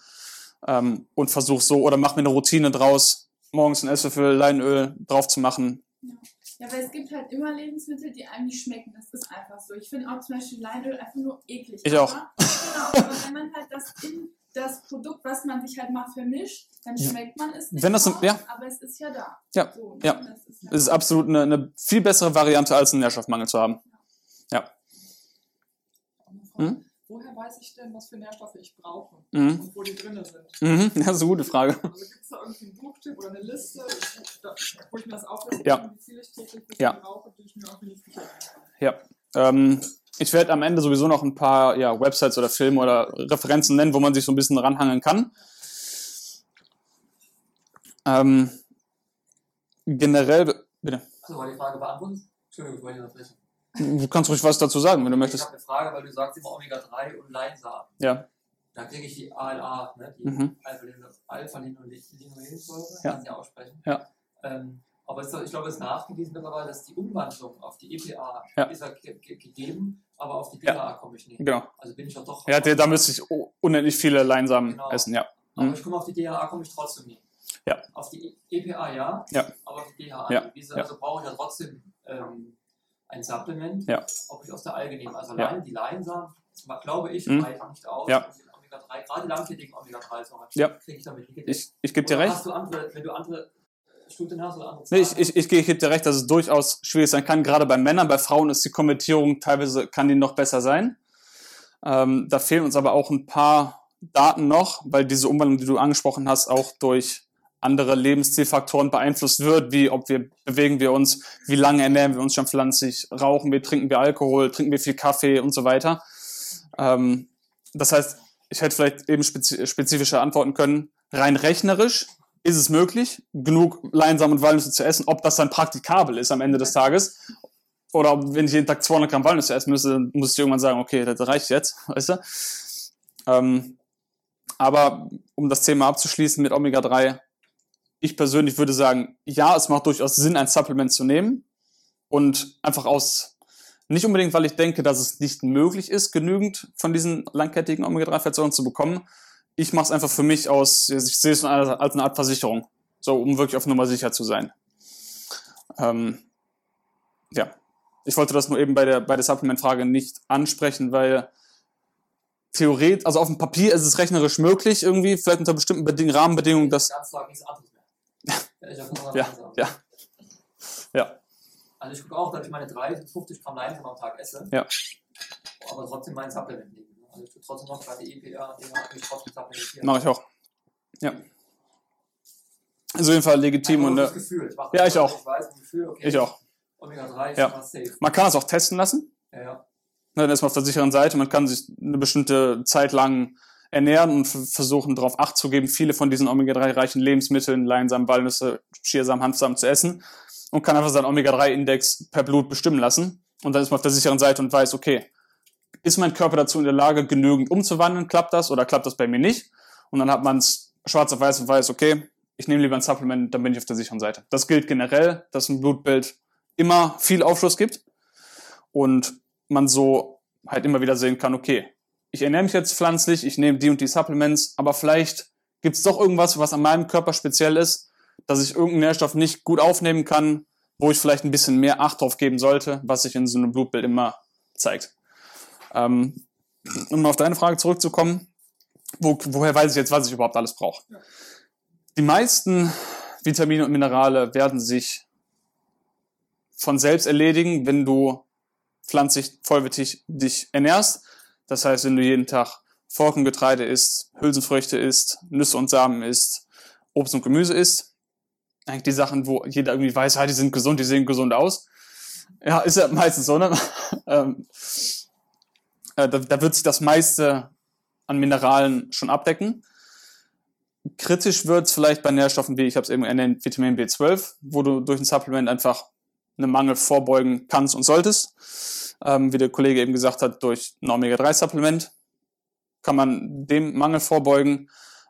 ähm, und versuche so oder mache mir eine Routine draus, morgens ein Esslöffel Leinöl drauf zu machen. Ja. Ja, weil es gibt halt immer Lebensmittel, die einem nicht schmecken. Das ist einfach so. Ich finde auch zum Beispiel Leinöl einfach nur eklig. Ich auch. genau, aber wenn man halt das in das Produkt, was man sich halt mal vermischt, dann schmeckt man es nicht. Wenn das, raus, ja. Aber es ist ja da. Ja, so, ne? ja. Das ist, ja es ist absolut eine, eine, viel bessere Variante, als einen Nährstoffmangel zu haben. Ja. ja. Hm? woher weiß ich denn, was für Nährstoffe ich brauche mhm. und wo die drin sind? Mhm, das ist eine gute Frage. Also gibt es da irgendwie einen Buchtipp oder eine Liste, da, wo ich mir das auflisten ja. wie viel ich täglich ja. brauche, die ich mir auch nicht sicher Ja. Ähm, ich werde am Ende sowieso noch ein paar ja, Websites oder Filme oder Referenzen nennen, wo man sich so ein bisschen ranhangeln kann. Ähm, generell, bitte. Also war die Frage beantwortet? Entschuldigung, ich wollte unterbrechen. Du kannst ruhig was dazu sagen, wenn du möchtest. Ich habe eine Frage, weil du sagst immer Omega-3 und Leinsamen. Ja. Da kriege ich die ALA, ne, die Mhm. Alpha-Linolensäure, Ja. kann ich ja aussprechen. Ja. Ähm, aber es ich glaube, es ist nachgewiesen mittlerweile, dass die Umwandlung auf die EPA Ja. ist ja ge ge gegeben, aber auf die Ja. DHA komme ich nicht. Genau. Also bin ich ja doch. Ja, da müsste ich unendlich viele Leinsamen Genau. essen, ja. Aber Mhm. ich komme auf die DHA komme ich trotzdem nie. Ja. Auf die EPA ja, Ja. aber auf die DHA Ja. Diese, Ja. Also brauche ich ja trotzdem ähm, ein Supplement, Ja. ob ich aus der Alge nehme. Also. Lein, die Leinsamen, glaube ich, Mhm. reichen nicht aus. Ja. um den Omega-3, gerade langkettigen Omega-3-Säuren, Ja. kriege ich damit nicht. Ich, ich gebe dir recht. Hast du andere, wenn du andere Studien hast oder andere Nee, ich, Zahlen? ich, ich, ich gebe dir recht, dass es durchaus schwierig sein kann. Gerade bei Männern, bei Frauen ist die Konvertierung teilweise, kann die noch besser sein. Ähm, da fehlen uns aber auch ein paar Daten noch, weil diese Umwandlung, die du angesprochen hast, auch durch andere Lebensstilfaktoren beeinflusst wird, wie ob wir bewegen wir uns, wie lange ernähren wir uns schon pflanzlich, rauchen wir, trinken wir Alkohol, trinken wir viel Kaffee und so weiter. Ähm, das heißt, ich hätte vielleicht eben spezi spezifischer antworten können. Rein rechnerisch ist es möglich, genug Leinsamen und Walnüsse zu essen. Ob das dann praktikabel ist am Ende des Tages oder wenn ich jeden Tag 200 Gramm Walnüsse essen müsste, dann muss ich irgendwann sagen, okay, das reicht jetzt, weißt du. Ähm, aber um das Thema abzuschließen mit Omega-3, ich persönlich würde sagen, ja, es macht durchaus Sinn, ein Supplement zu nehmen und einfach aus nicht unbedingt, weil ich denke, dass es nicht möglich ist, genügend von diesen langkettigen Omega-3-Fettsäuren zu bekommen. Ich mache es einfach für mich aus, ich sehe es als eine Art Versicherung, so um wirklich auf Nummer sicher zu sein. Ähm, ja, ich wollte das nur eben bei der, bei der Supplement-Frage nicht ansprechen, weil theoretisch, also auf dem Papier ist es rechnerisch möglich irgendwie, vielleicht unter bestimmten Beding Rahmenbedingungen, dass. Mehr. Ja, ich hab Ja, ja. Ja, Also ich gucke auch, dass ich meine 30, 50 Gramm Leinsamen am Tag esse. Ja. Aber trotzdem mein Supplement nehmen. ne? Also ich tue trotzdem noch der EPA, die hat mich trotzdem supplementiert. mache ich auch. Ja. Ist auf jeden Fall legitim Einfach und nur äh, das Gefühl. Ich mach Ja, das, ich auch. Ich weiß, das Gefühl, okay. ich auch. Omega-3 ist Ja. safe. Man kann das auch testen lassen. Ja, ja. Ne, Dann ist man auf der sicheren Seite. Man kann sich eine bestimmte Zeit lang ernähren und versuchen, darauf Acht zu geben, viele von diesen Omega-3-reichen Lebensmitteln, Leinsamen, Walnüsse, Chiasamen, Hanfsamen zu essen und kann einfach seinen Omega-3-Index per Blut bestimmen lassen. Und dann ist man auf der sicheren Seite und weiß, okay, ist mein Körper dazu in der Lage, genügend umzuwandeln? Klappt das oder klappt das bei mir nicht? Und dann hat man es schwarz auf weiß und weiß, okay, ich nehme lieber ein Supplement, dann bin ich auf der sicheren Seite. Das gilt generell, dass ein Blutbild immer viel Aufschluss gibt und man so halt immer wieder sehen kann, okay, ich ernähre mich jetzt pflanzlich, ich nehme die und die Supplements, aber vielleicht gibt es doch irgendwas, was an meinem Körper speziell ist, dass ich irgendeinen Nährstoff nicht gut aufnehmen kann, wo ich vielleicht ein bisschen mehr Acht drauf geben sollte, was sich in so einem Blutbild immer zeigt. Ähm, um auf deine Frage zurückzukommen, wo, woher weiß ich jetzt, was ich überhaupt alles brauche? Die meisten Vitamine und Minerale werden sich von selbst erledigen, wenn du pflanzlich vollwertig dich ernährst. Das heißt, wenn du jeden Tag Forkengetreide isst, Hülsenfrüchte isst, Nüsse und Samen isst, Obst und Gemüse isst, eigentlich die Sachen, wo jeder irgendwie weiß, ja, die sind gesund, die sehen gesund aus. Ja, ist ja meistens so, ne? [laughs] ähm, äh, da, da wird sich das meiste an Mineralen schon abdecken. Kritisch wird es vielleicht bei Nährstoffen wie, ich habe es eben erwähnt, Vitamin B12, wo du durch ein Supplement einfach einen Mangel vorbeugen kannst und solltest. Ähm, wie der Kollege eben gesagt hat, durch ein Omega-3-Supplement kann man dem Mangel vorbeugen.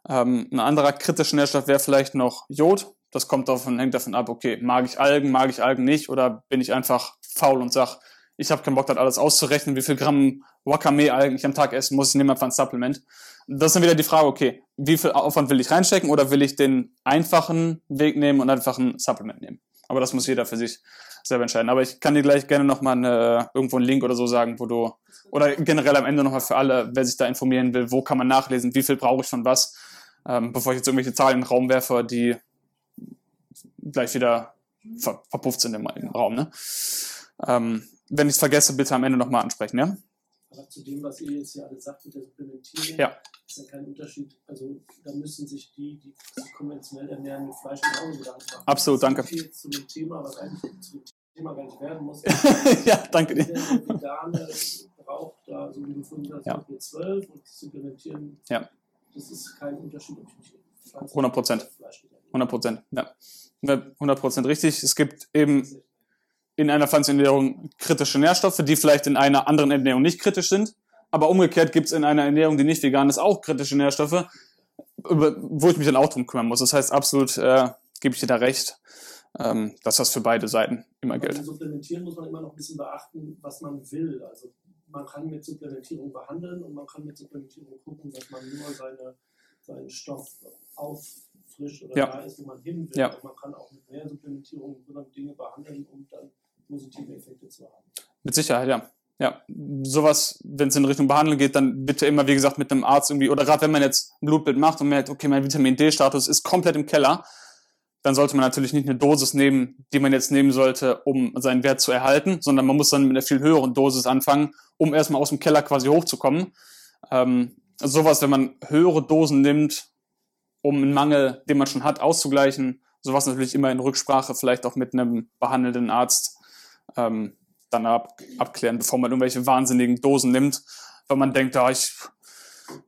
Ähm, ein anderer kritischer Nährstoff wäre vielleicht noch Jod. Das kommt davon, hängt davon ab, okay, mag ich Algen, mag ich Algen nicht oder bin ich einfach faul und sag, ich habe keinen Bock, das alles auszurechnen, wie viel Gramm Wakame-Algen ich am Tag essen muss, ich nehme einfach ein Supplement. Das ist dann wieder die Frage, okay, wie viel Aufwand will ich reinstecken oder will ich den einfachen Weg nehmen und einfach ein Supplement nehmen? Aber das muss jeder für sich selber entscheiden. Aber ich kann dir gleich gerne nochmal eine, irgendwo einen Link oder so sagen, wo du, oder generell am Ende nochmal für alle, wer sich da informieren will, wo kann man nachlesen, wie viel brauche ich von was, ähm, bevor ich jetzt irgendwelche Zahlen in den Raum werfe, die gleich wieder ver verpufft sind im, im Raum. Ne? Ähm, wenn ich es vergesse, bitte am Ende nochmal ansprechen, ja? Aber zu dem, was ihr jetzt hier alle sagt mit der Supplementierung, Ja. ist ja kein Unterschied. Also da müssen sich die, die sich konventionell ernähren, mit Fleisch genauso Gedanken machen. Absolut, danke. Jetzt zu dem Thema, was eigentlich zu dem Thema gar nicht werden muss. [laughs] ja, danke dir. Vegane braucht da, so wie du vorhin gesagt Ja. hast, B12 und supplementieren. Ja. Das ist kein Unterschied, ob ich mich pflanzlich 100 Prozent. oder Fleisch ernähre. 100 Prozent, ja. 100 Prozent richtig. Es gibt eben in einer Pflanzenernährung kritische Nährstoffe, die vielleicht in einer anderen Ernährung nicht kritisch sind. Aber umgekehrt gibt es in einer Ernährung, die nicht vegan ist, auch kritische Nährstoffe, wo ich mich dann auch drum kümmern muss. Das heißt, absolut äh, gebe ich dir da recht, ähm, dass das für beide Seiten immer Beim gilt. Supplementieren muss man immer noch ein bisschen beachten, was man will. Also man kann mit Supplementierung behandeln und man kann mit Supplementierung gucken, dass man nur seine, seinen Stoff auffrischt oder Ja. da ist, wo man hin will. Ja. Und man kann auch mit mehr Supplementierung Dinge behandeln, um dann positive Effekte zu haben. Mit Sicherheit, ja. Ja, sowas, wenn es in Richtung Behandlung geht, dann bitte immer, wie gesagt, mit einem Arzt irgendwie, oder gerade wenn man jetzt ein Blutbild macht und merkt, okay, mein Vitamin D-Status ist komplett im Keller, dann sollte man natürlich nicht eine Dosis nehmen, die man jetzt nehmen sollte, um seinen Wert zu erhalten, sondern man muss dann mit einer viel höheren Dosis anfangen, um erstmal aus dem Keller quasi hochzukommen. Ähm, sowas, wenn man höhere Dosen nimmt, um einen Mangel, den man schon hat, auszugleichen, sowas natürlich immer in Rücksprache, vielleicht auch mit einem behandelnden Arzt, ähm, dann ab, abklären, bevor man irgendwelche wahnsinnigen Dosen nimmt, weil man denkt, ja, ich,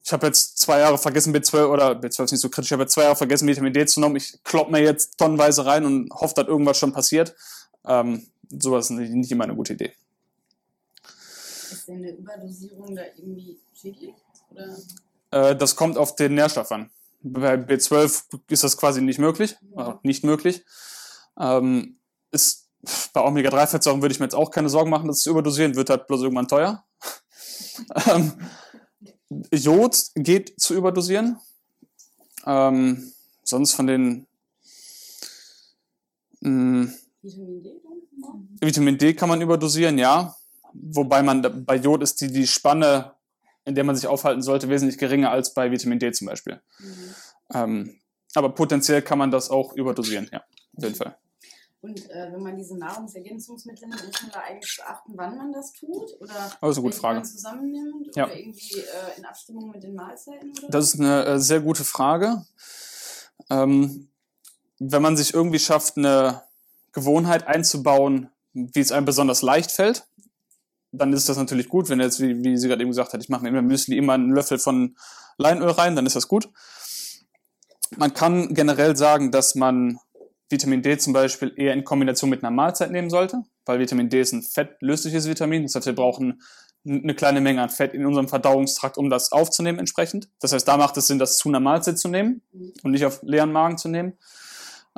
ich habe jetzt zwei Jahre vergessen B12 oder B12 ist nicht so kritisch, ich habe jetzt zwei Jahre vergessen Vitamin D zu nehmen, ich klopp mir jetzt tonnenweise rein und hoffe, dass irgendwas schon passiert. Ähm, sowas ist nicht, nicht immer eine gute Idee. Ist denn eine Überdosierung da irgendwie schädlich? Oder? Äh, das kommt auf den Nährstoff an. Bei B12 ist das quasi nicht möglich, also nicht möglich. Ähm, ist, bei Omega-3-Fettsäuren würde ich mir jetzt auch keine Sorgen machen, dass es überdosieren wird, halt bloß irgendwann teuer. [laughs] ähm, Jod geht zu überdosieren. Ähm, sonst von den mh, Vitamin D? Vitamin D kann man überdosieren, ja. Wobei man bei Jod ist die, die Spanne in der man sich aufhalten sollte, wesentlich geringer als bei Vitamin D zum Beispiel. Mhm. Ähm, aber potenziell kann man das auch überdosieren, ja, auf jeden Fall. Und äh, wenn man diese Nahrungsergänzungsmittel nimmt, muss man da eigentlich beachten, wann man das tut? Oder das ist eine gute Frage. man zusammennimmt? Ja. Oder irgendwie äh, in Abstimmung mit den Mahlzeiten? Oder? Das ist eine äh, sehr gute Frage. Ähm, wenn man sich irgendwie schafft, eine Gewohnheit einzubauen, wie es einem besonders leicht fällt, dann ist das natürlich gut. Wenn jetzt, wie, wie sie gerade eben gesagt hat, ich mache mir immer Müsli immer einen Löffel von Leinöl rein, dann ist das gut. Man kann generell sagen, dass man Vitamin D zum Beispiel eher in Kombination mit einer Mahlzeit nehmen sollte, weil Vitamin D ist ein fettlösliches Vitamin. Das heißt, wir brauchen eine kleine Menge an Fett in unserem Verdauungstrakt, um das aufzunehmen entsprechend. Das heißt, da macht es Sinn, das zu einer Mahlzeit zu nehmen und nicht auf leeren Magen zu nehmen.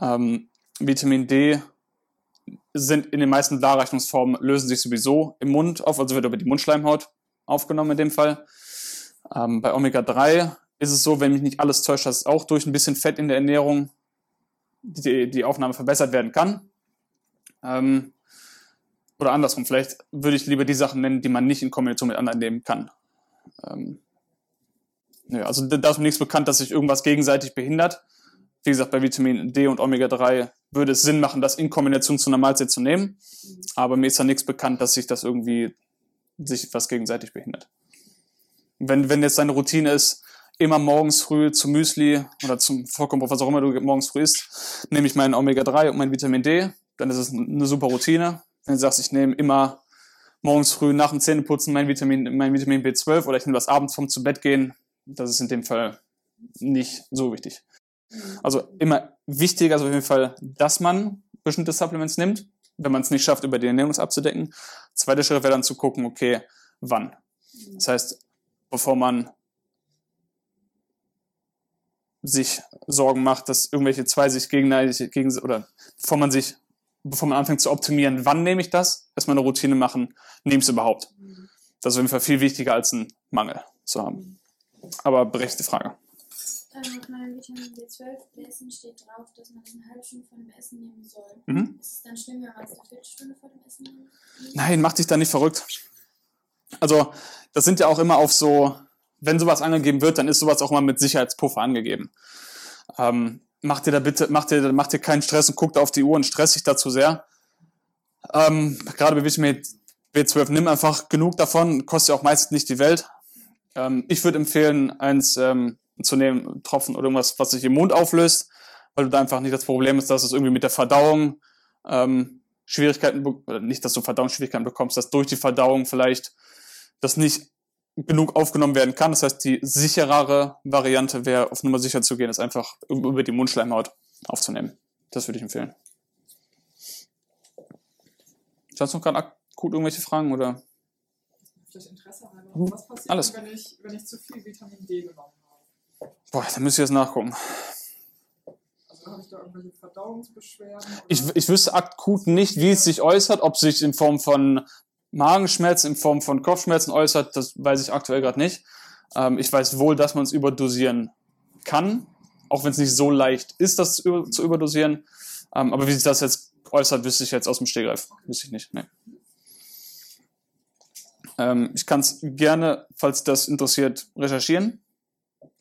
Ähm, Vitamin D sind in den meisten Darreichungsformen, lösen sich sowieso im Mund auf, also wird über die Mundschleimhaut aufgenommen in dem Fall. Ähm, bei Omega-3 ist es so, wenn mich nicht alles täuscht, dass auch durch ein bisschen Fett in der Ernährung die, die Aufnahme verbessert werden kann. Ähm, oder andersrum, vielleicht würde ich lieber die Sachen nennen, die man nicht in Kombination mit anderen nehmen kann. Ähm, ja, also da ist mir nichts bekannt, dass sich irgendwas gegenseitig behindert. Wie gesagt, bei Vitamin D und Omega-3 würde es Sinn machen, das in Kombination zu einer Mahlzeit zu nehmen. Aber mir ist da nichts bekannt, dass sich das irgendwie sich was gegenseitig behindert. Wenn, wenn jetzt deine Routine ist, immer morgens früh zum Müsli oder zum Vollkornbrot, was auch immer du morgens früh isst, nehme ich meinen Omega-3 und mein Vitamin D, dann ist es eine super Routine. Wenn du sagst, ich nehme immer morgens früh nach dem Zähneputzen mein Vitamin, mein Vitamin B12 oder ich nehme das abends vom zu Bett gehen, das ist in dem Fall nicht so wichtig. Also immer wichtiger ist auf jeden Fall, dass man bestimmte Supplements nimmt, wenn man es nicht schafft, über die Ernährung abzudecken. Zweiter Schritt wäre dann zu gucken, okay, wann. Das heißt, bevor man sich Sorgen macht, dass irgendwelche zwei sich gegenseitig gegen oder bevor man sich, bevor man anfängt zu optimieren, wann nehme ich das, erstmal eine Routine machen, nehme ich es überhaupt. Das ist auf jeden Fall viel wichtiger als einen Mangel zu haben. Aber berechtigte Frage. Ähm, auf meinem Vitamin B12-Gläschen steht drauf, dass man eine halbe Stunde vor dem Essen nehmen soll. Mhm. Ist es dann schlimm, wenn man es eine Viertelstunde vor dem Essen nimmt? Nein, mach dich da nicht verrückt. Also, das sind ja auch immer auf so, wenn sowas angegeben wird, dann ist sowas auch immer mit Sicherheitspuffer angegeben. Ähm, mach dir da bitte, mach dir, mach dir keinen Stress und guck da auf die Uhr und stress dich dazu sehr. Ähm, gerade bei Vitamin B12, nimm einfach genug davon, kostet ja auch meistens nicht die Welt. Ähm, ich würde empfehlen, eins ähm, zu nehmen, Tropfen oder irgendwas, was sich im Mund auflöst, weil du da einfach nicht das Problem ist, dass es irgendwie mit der Verdauung ähm, Schwierigkeiten, nicht, dass du Verdauungsschwierigkeiten bekommst, dass durch die Verdauung vielleicht das nicht genug aufgenommen werden kann. Das heißt, die sicherere Variante wäre, auf Nummer sicher zu gehen, ist einfach über die Mundschleimhaut aufzunehmen. Das würde ich empfehlen. Sonst noch gerade akut irgendwelche Fragen oder? Vielleicht Interesse halber. Mhm. Was passiert, Alles. wenn ich, wenn ich zu viel Vitamin D genommen habe? Boah, da müsste ich jetzt nachgucken. Also habe ich da irgendwelche Verdauungsbeschwerden? Oder? Ich, ich wüsste akut nicht, wie es sich äußert, ob es sich in Form von Magenschmerzen, in Form von Kopfschmerzen äußert, das weiß ich aktuell gerade nicht. Ähm, ich weiß wohl, dass man es überdosieren kann, auch wenn es nicht so leicht ist, das zu, zu überdosieren. Ähm, aber wie sich das jetzt äußert, wüsste ich jetzt aus dem Stegreif. Wüsste ich nicht. Nee. Ähm, ich kann es gerne, falls das interessiert, recherchieren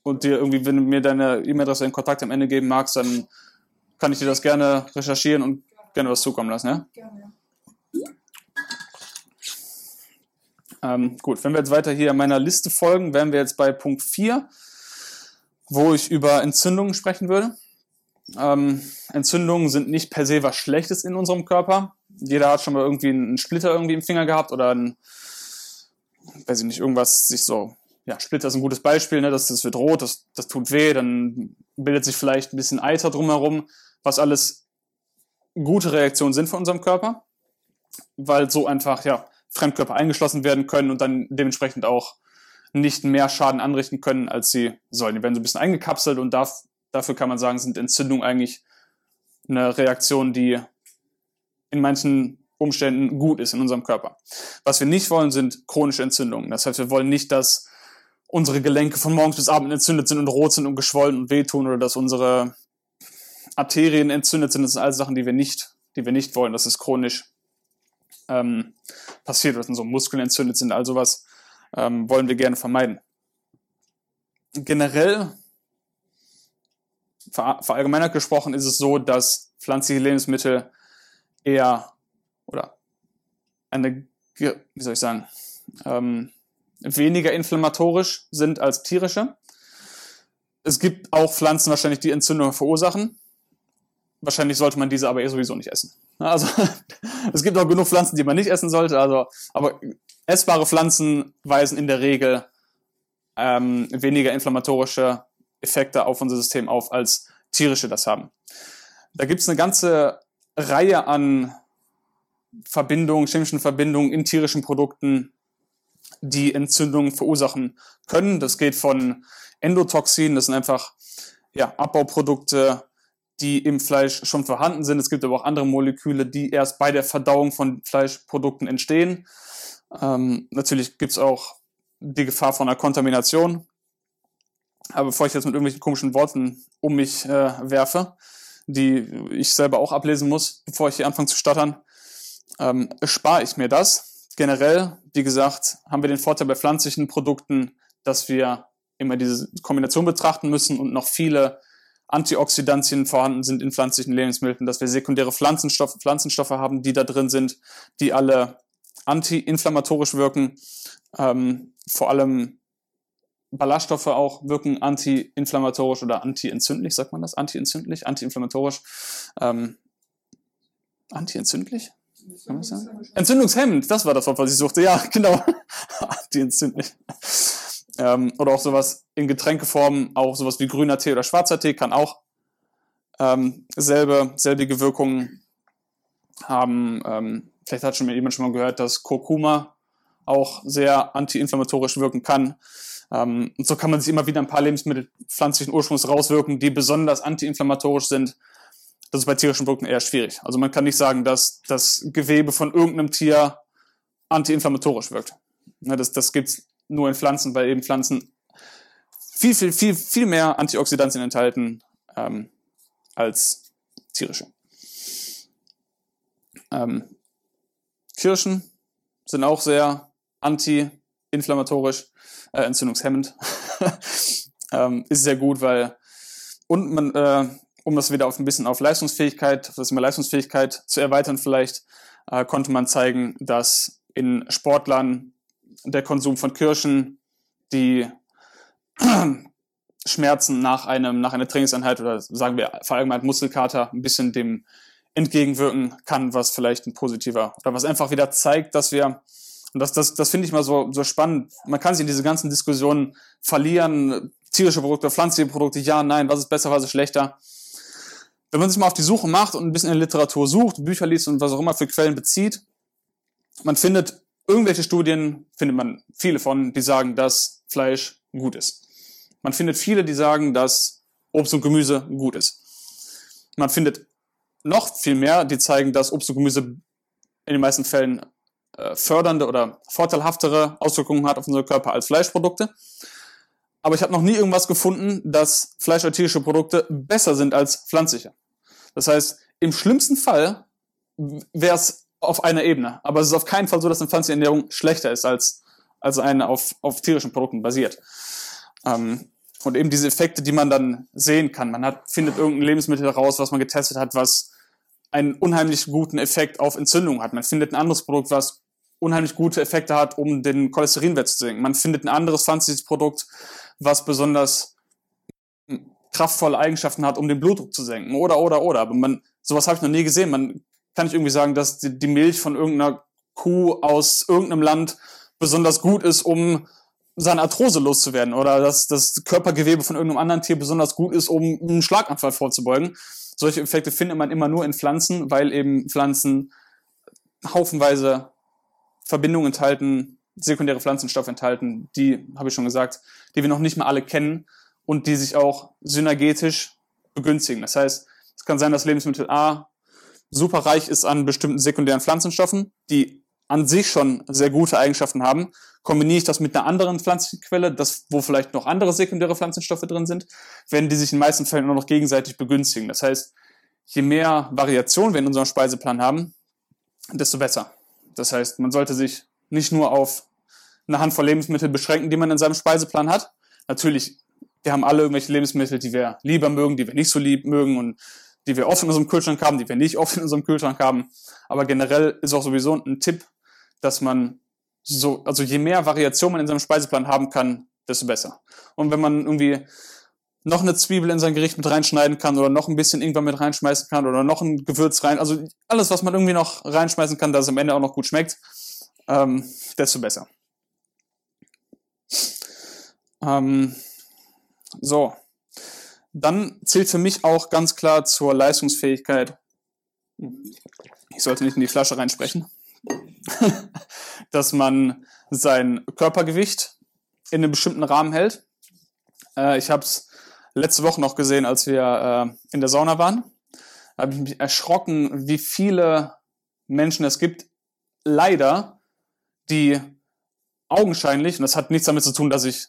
und dir irgendwie, wenn du mir deine E-Mail-Adresse in Kontakt am Ende geben magst, dann kann ich dir das gerne recherchieren und gerne was zukommen lassen. Ja? Gerne, Ähm, gut, wenn wir jetzt weiter hier meiner Liste folgen, wären wir jetzt bei Punkt 4, wo ich über Entzündungen sprechen würde. Ähm, Entzündungen sind nicht per se was Schlechtes in unserem Körper. Jeder hat schon mal irgendwie einen Splitter irgendwie im Finger gehabt oder ein, weiß ich nicht, irgendwas sich so, ja, Splitter ist ein gutes Beispiel, ne? das, das wird rot, das, das tut weh, dann bildet sich vielleicht ein bisschen Eiter drumherum, was alles gute Reaktionen sind von unserem Körper, weil so einfach, ja, Fremdkörper eingeschlossen werden können und dann dementsprechend auch nicht mehr Schaden anrichten können, als sie sollen. Die werden so ein bisschen eingekapselt und darf, dafür kann man sagen, sind Entzündungen eigentlich eine Reaktion, die in manchen Umständen gut ist in unserem Körper. Was wir nicht wollen, sind chronische Entzündungen. Das heißt, wir wollen nicht, dass unsere Gelenke von morgens bis abends entzündet sind und rot sind und geschwollen und wehtun oder dass unsere Arterien entzündet sind. Das sind alles Sachen, die wir nicht, die wir nicht wollen. Das ist chronisch ähm, passiert, dass unsere Muskeln entzündet sind, all sowas. ähm, wollen wir gerne vermeiden. Generell, verallgemeinert gesprochen, ist es so, dass pflanzliche Lebensmittel eher oder eine, wie soll ich sagen, ähm, weniger inflammatorisch sind als tierische. Es gibt auch Pflanzen wahrscheinlich, die Entzündungen verursachen. Wahrscheinlich sollte man diese aber eh sowieso nicht essen. Also [laughs] es gibt auch genug Pflanzen, die man nicht essen sollte. Also, aber essbare Pflanzen weisen in der Regel ähm, weniger inflammatorische Effekte auf unser System auf, als tierische das haben. Da gibt es eine ganze Reihe an Verbindungen, chemischen Verbindungen in tierischen Produkten, die Entzündungen verursachen können. Das geht von Endotoxinen, das sind einfach ja, Abbauprodukte, die im Fleisch schon vorhanden sind. Es gibt aber auch andere Moleküle, die erst bei der Verdauung von Fleischprodukten entstehen. Ähm, natürlich gibt es auch die Gefahr von einer Kontamination. Aber bevor ich jetzt mit irgendwelchen komischen Worten um mich äh, werfe, die ich selber auch ablesen muss, bevor ich hier anfange zu stottern, ähm, spare ich mir das. Generell, wie gesagt, haben wir den Vorteil bei pflanzlichen Produkten, dass wir immer diese Kombination betrachten müssen und noch viele Antioxidantien vorhanden sind in pflanzlichen Lebensmitteln, dass wir sekundäre Pflanzenstoffe, Pflanzenstoffe haben, die da drin sind, die alle antiinflammatorisch wirken. Ähm, vor allem Ballaststoffe auch wirken antiinflammatorisch oder antientzündlich, sagt man das? Antientzündlich, antiinflammatorisch. Ähm, antientzündlich? Entzündungshemmend, das war das Wort, was ich suchte. Ja, [laughs] genau. Antientzündlich. Ähm, oder auch sowas in Getränkeform, auch sowas wie grüner Tee oder schwarzer Tee kann auch ähm, selbe, selbige Wirkungen haben. Ähm, vielleicht hat schon jemand schon mal gehört, dass Kurkuma auch sehr antiinflammatorisch wirken kann. Ähm, und so kann man sich immer wieder ein paar Lebensmittel pflanzlichen Ursprungs rauswirken, die besonders antiinflammatorisch sind. Das ist bei tierischen Produkten eher schwierig. Also man kann nicht sagen, dass das Gewebe von irgendeinem Tier antiinflammatorisch wirkt. Ja, das das gibt es nur in Pflanzen, weil eben Pflanzen viel, viel, viel, viel mehr Antioxidantien enthalten ähm, als tierische. Ähm, Kirschen sind auch sehr anti-inflammatorisch, äh, entzündungshemmend. [laughs] ähm, ist sehr gut, weil und man, äh, um das wieder auf ein bisschen auf Leistungsfähigkeit, auf das Thema Leistungsfähigkeit zu erweitern, vielleicht äh, konnte man zeigen, dass in Sportlern der Konsum von Kirschen, die [clears throat] Schmerzen nach einem, nach einer Trainingseinheit oder sagen wir verallgemeinert Muskelkater ein bisschen dem entgegenwirken kann, was vielleicht ein positiver oder was einfach wieder zeigt, dass wir, und das, das, das finde ich mal so, so spannend, man kann sich in diese ganzen Diskussionen verlieren, tierische Produkte, pflanzliche Produkte, ja, nein, was ist besser, was ist schlechter. Wenn man sich mal auf die Suche macht und ein bisschen in der Literatur sucht, Bücher liest und was auch immer für Quellen bezieht, man findet irgendwelche Studien, findet man viele von, die sagen, dass Fleisch gut ist. Man findet viele, die sagen, dass Obst und Gemüse gut ist. Man findet noch viel mehr, die zeigen, dass Obst und Gemüse in den meisten Fällen äh, fördernde oder vorteilhaftere Auswirkungen hat auf unseren Körper als Fleischprodukte. Aber ich habe noch nie irgendwas gefunden, dass Fleisch- oder tierische Produkte besser sind als pflanzliche. Das heißt, im schlimmsten Fall wäre es auf einer Ebene. Aber es ist auf keinen Fall so, dass eine pflanzliche Ernährung schlechter ist als, als eine auf, auf tierischen Produkten basiert. Ähm, und eben diese Effekte, die man dann sehen kann. Man hat, findet irgendein Lebensmittel heraus, was man getestet hat, was einen unheimlich guten Effekt auf Entzündung hat. Man findet ein anderes Produkt, was unheimlich gute Effekte hat, um den Cholesterinwert zu senken. Man findet ein anderes pflanzliches Produkt, was besonders kraftvolle Eigenschaften hat, um den Blutdruck zu senken. Oder, oder, oder. Aber man, sowas habe ich noch nie gesehen. Man kann nicht irgendwie sagen, dass die, die Milch von irgendeiner Kuh aus irgendeinem Land besonders gut ist, um seine Arthrose loszuwerden. Oder dass das Körpergewebe von irgendeinem anderen Tier besonders gut ist, um einen Schlaganfall vorzubeugen. Solche Effekte findet man immer nur in Pflanzen, weil eben Pflanzen haufenweise Verbindungen enthalten, sekundäre Pflanzenstoffe enthalten, die, habe ich schon gesagt, die wir noch nicht mal alle kennen und die sich auch synergetisch begünstigen. Das heißt, es kann sein, dass Lebensmittel A super reich ist an bestimmten sekundären Pflanzenstoffen, die an sich schon sehr gute Eigenschaften haben. Kombiniere ich das mit einer anderen pflanzlichen Quelle, das, wo vielleicht noch andere sekundäre Pflanzenstoffe drin sind, werden die sich in den meisten Fällen nur noch gegenseitig begünstigen. Das heißt, je mehr Variation wir in unserem Speiseplan haben, desto besser. Das heißt, man sollte sich nicht nur auf eine Handvoll Lebensmittel beschränken, die man in seinem Speiseplan hat. Natürlich, wir haben alle irgendwelche Lebensmittel, die wir lieber mögen, die wir nicht so lieb mögen und die wir oft in unserem Kühlschrank haben, die wir nicht oft in unserem Kühlschrank haben. Aber generell ist auch sowieso ein Tipp, dass man so, also je mehr Variation man in seinem Speiseplan haben kann, desto besser. Und wenn man irgendwie noch eine Zwiebel in sein Gericht mit reinschneiden kann oder noch ein bisschen Ingwer mit reinschmeißen kann oder noch ein Gewürz rein, also alles, was man irgendwie noch reinschmeißen kann, dass es am Ende auch noch gut schmeckt, ähm, desto besser. Ähm, so, dann zählt für mich auch ganz klar zur Leistungsfähigkeit. Ich sollte nicht in die Flasche reinsprechen. [laughs] dass man sein Körpergewicht in einem bestimmten Rahmen hält. Äh, ich habe es letzte Woche noch gesehen, als wir äh, in der Sauna waren. Da habe ich mich erschrocken, wie viele Menschen es gibt, leider, die augenscheinlich, und das hat nichts damit zu tun, dass ich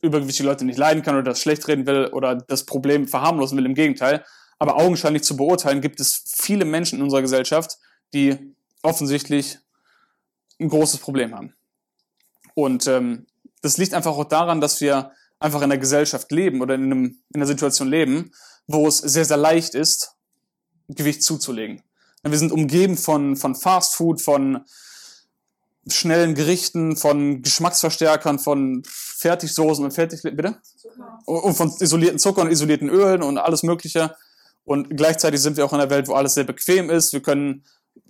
übergewichtige Leute nicht leiden kann oder das schlecht reden will oder das Problem verharmlosen will, im Gegenteil. Aber augenscheinlich zu beurteilen, gibt es viele Menschen in unserer Gesellschaft, die offensichtlich ein großes Problem haben. Und ähm, das liegt einfach auch daran, dass wir einfach in einer Gesellschaft leben oder in, einem, in einer Situation leben, wo es sehr, sehr leicht ist, Gewicht zuzulegen. Wir sind umgeben von, von Fast Food, von schnellen Gerichten, von Geschmacksverstärkern, von Fertigsoßen und Fertig, bitte? Zucker. Und von isolierten Zucker und isolierten Ölen und alles Mögliche. Und gleichzeitig sind wir auch in einer Welt, wo alles sehr bequem ist. Wir können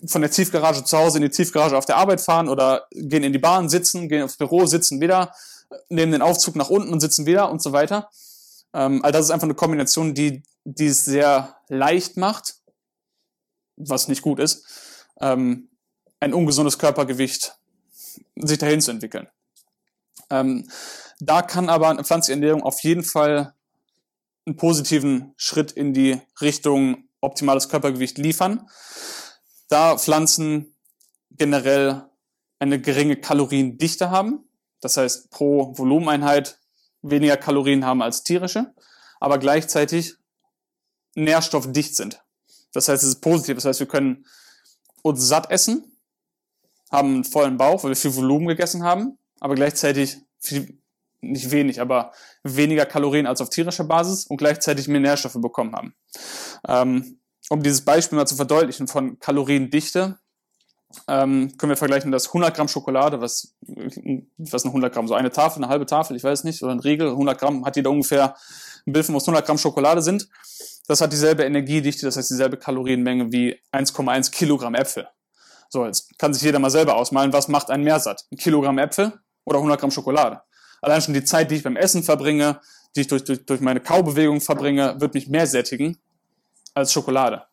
von der Tiefgarage zu Hause in die Tiefgarage auf der Arbeit fahren oder gehen in die Bahn, sitzen, gehen aufs Büro, sitzen wieder, nehmen den Aufzug nach unten und sitzen wieder und so weiter. Ähm, all das ist einfach eine Kombination, die, die es sehr leicht macht, was nicht gut ist, ähm, ein ungesundes Körpergewicht sich dahin zu entwickeln. Ähm, da kann aber eine pflanzliche Ernährung auf jeden Fall einen positiven Schritt in die Richtung optimales Körpergewicht liefern, da Pflanzen generell eine geringe Kaloriendichte haben, das heißt pro Volumeneinheit weniger Kalorien haben als tierische, aber gleichzeitig nährstoffdicht sind. Das heißt, es ist positiv. Das heißt, wir können uns satt essen, haben einen vollen Bauch, weil wir viel Volumen gegessen haben, aber gleichzeitig viel, nicht wenig, aber weniger Kalorien als auf tierischer Basis und gleichzeitig mehr Nährstoffe bekommen haben. Ähm, um dieses Beispiel mal zu verdeutlichen von Kaloriendichte, ähm, können wir vergleichen, dass 100 Gramm Schokolade, was, was eine 100 Gramm, so eine Tafel, eine halbe Tafel, ich weiß nicht, oder ein Riegel, 100 Gramm hat jeder ungefähr ein Bild von, was 100 Gramm Schokolade sind. Das hat dieselbe Energiedichte, das heißt dieselbe Kalorienmenge wie 1,1 Kilogramm Äpfel. So, jetzt kann sich jeder mal selber ausmalen, was macht einen mehr satt? Ein Kilogramm Äpfel oder 100 Gramm Schokolade? Allein schon die Zeit, die ich beim Essen verbringe, die ich durch, durch, durch meine Kaubewegung verbringe, wird mich mehr sättigen als Schokolade.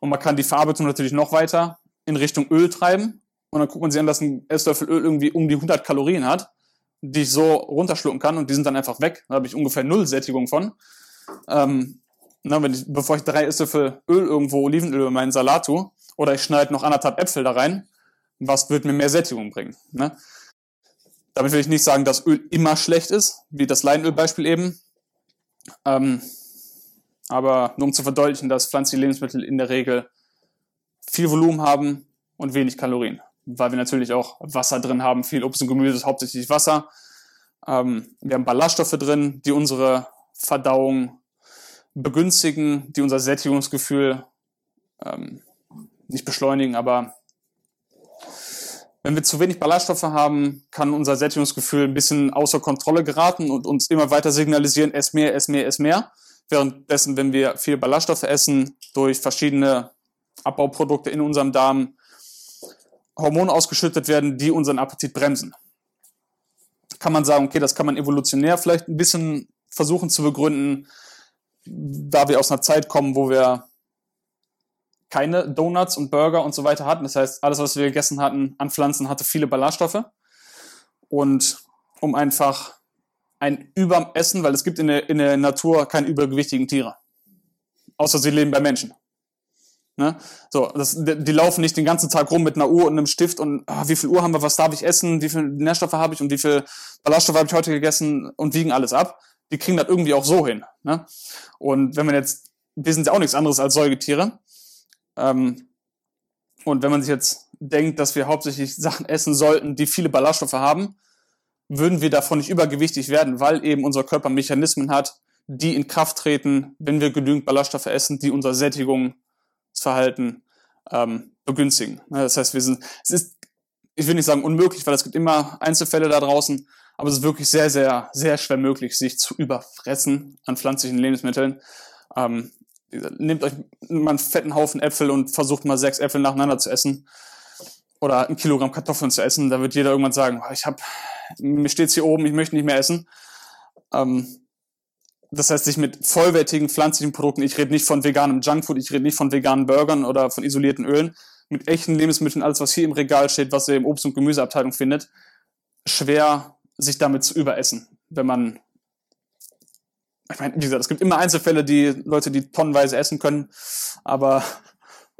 Und man kann die Verarbeitung natürlich noch weiter in Richtung Öl treiben. Und dann guckt man sich an, dass ein Esslöffel Öl irgendwie um die 100 Kalorien hat, die ich so runterschlucken kann und die sind dann einfach weg. Da habe ich ungefähr null Sättigung von. Ähm, na, wenn ich, bevor ich drei Esslöffel Öl irgendwo, Olivenöl in meinen Salat tue, oder ich schneide noch anderthalb Äpfel da rein, was wird mir mehr Sättigung bringen? Ne? Damit will ich nicht sagen, dass Öl immer schlecht ist, wie das Leinölbeispiel eben. Ähm, aber nur um zu verdeutlichen, dass pflanzliche Lebensmittel in der Regel viel Volumen haben und wenig Kalorien. Weil wir natürlich auch Wasser drin haben, viel Obst und Gemüse ist hauptsächlich Wasser. Ähm, wir haben Ballaststoffe drin, die unsere Verdauung begünstigen, die unser Sättigungsgefühl ähm, nicht beschleunigen, aber wenn wir zu wenig Ballaststoffe haben, kann unser Sättigungsgefühl ein bisschen außer Kontrolle geraten und uns immer weiter signalisieren, ess mehr, ess mehr, ess mehr. Währenddessen, wenn wir viel Ballaststoffe essen, durch verschiedene Abbauprodukte in unserem Darm Hormone ausgeschüttet werden, die unseren Appetit bremsen. Kann man sagen, okay, das kann man evolutionär vielleicht ein bisschen versuchen zu begründen, da wir aus einer Zeit kommen, wo wir keine Donuts und Burger und so weiter hatten. Das heißt, alles, was wir gegessen hatten an Pflanzen, hatte viele Ballaststoffe. Und um einfach ein Überessen, weil es gibt in der, in der Natur keine übergewichtigen Tiere. Außer sie leben bei Menschen. Ne? So, das, die laufen nicht den ganzen Tag rum mit einer Uhr und einem Stift und ah, wie viel Uhr haben wir, was darf ich essen, wie viel Nährstoffe habe ich und wie viel Ballaststoffe habe ich heute gegessen und wiegen alles ab. Die kriegen das irgendwie auch so hin. Ne? Und wenn man jetzt, wir sind ja auch nichts anderes als Säugetiere. Ähm, und wenn man sich jetzt denkt, dass wir hauptsächlich Sachen essen sollten, die viele Ballaststoffe haben, würden wir davon nicht übergewichtig werden, weil eben unser Körper Mechanismen hat, die in Kraft treten, wenn wir genügend Ballaststoffe essen, die unser Sättigungsverhalten ähm, begünstigen. Das heißt, wir sind, es ist, ich will nicht sagen unmöglich, weil es gibt immer Einzelfälle da draußen, aber es ist wirklich sehr, sehr, sehr schwer möglich, sich zu überfressen an pflanzlichen Lebensmitteln. Ähm, nehmt euch mal einen fetten Haufen Äpfel und versucht mal sechs Äpfel nacheinander zu essen oder ein Kilogramm Kartoffeln zu essen. Da wird jeder irgendwann sagen, ich habe, mir steht's hier oben, ich möchte nicht mehr essen. Ähm, das heißt, sich mit vollwertigen pflanzlichen Produkten, ich rede nicht von veganem Junkfood, ich rede nicht von veganen Burgern oder von isolierten Ölen, mit echten Lebensmitteln, alles was hier im Regal steht, was ihr im Obst- und Gemüseabteilung findet, schwer sich damit zu überessen, wenn man ich meine, wie gesagt, es gibt immer Einzelfälle, die Leute, die tonnenweise essen können, aber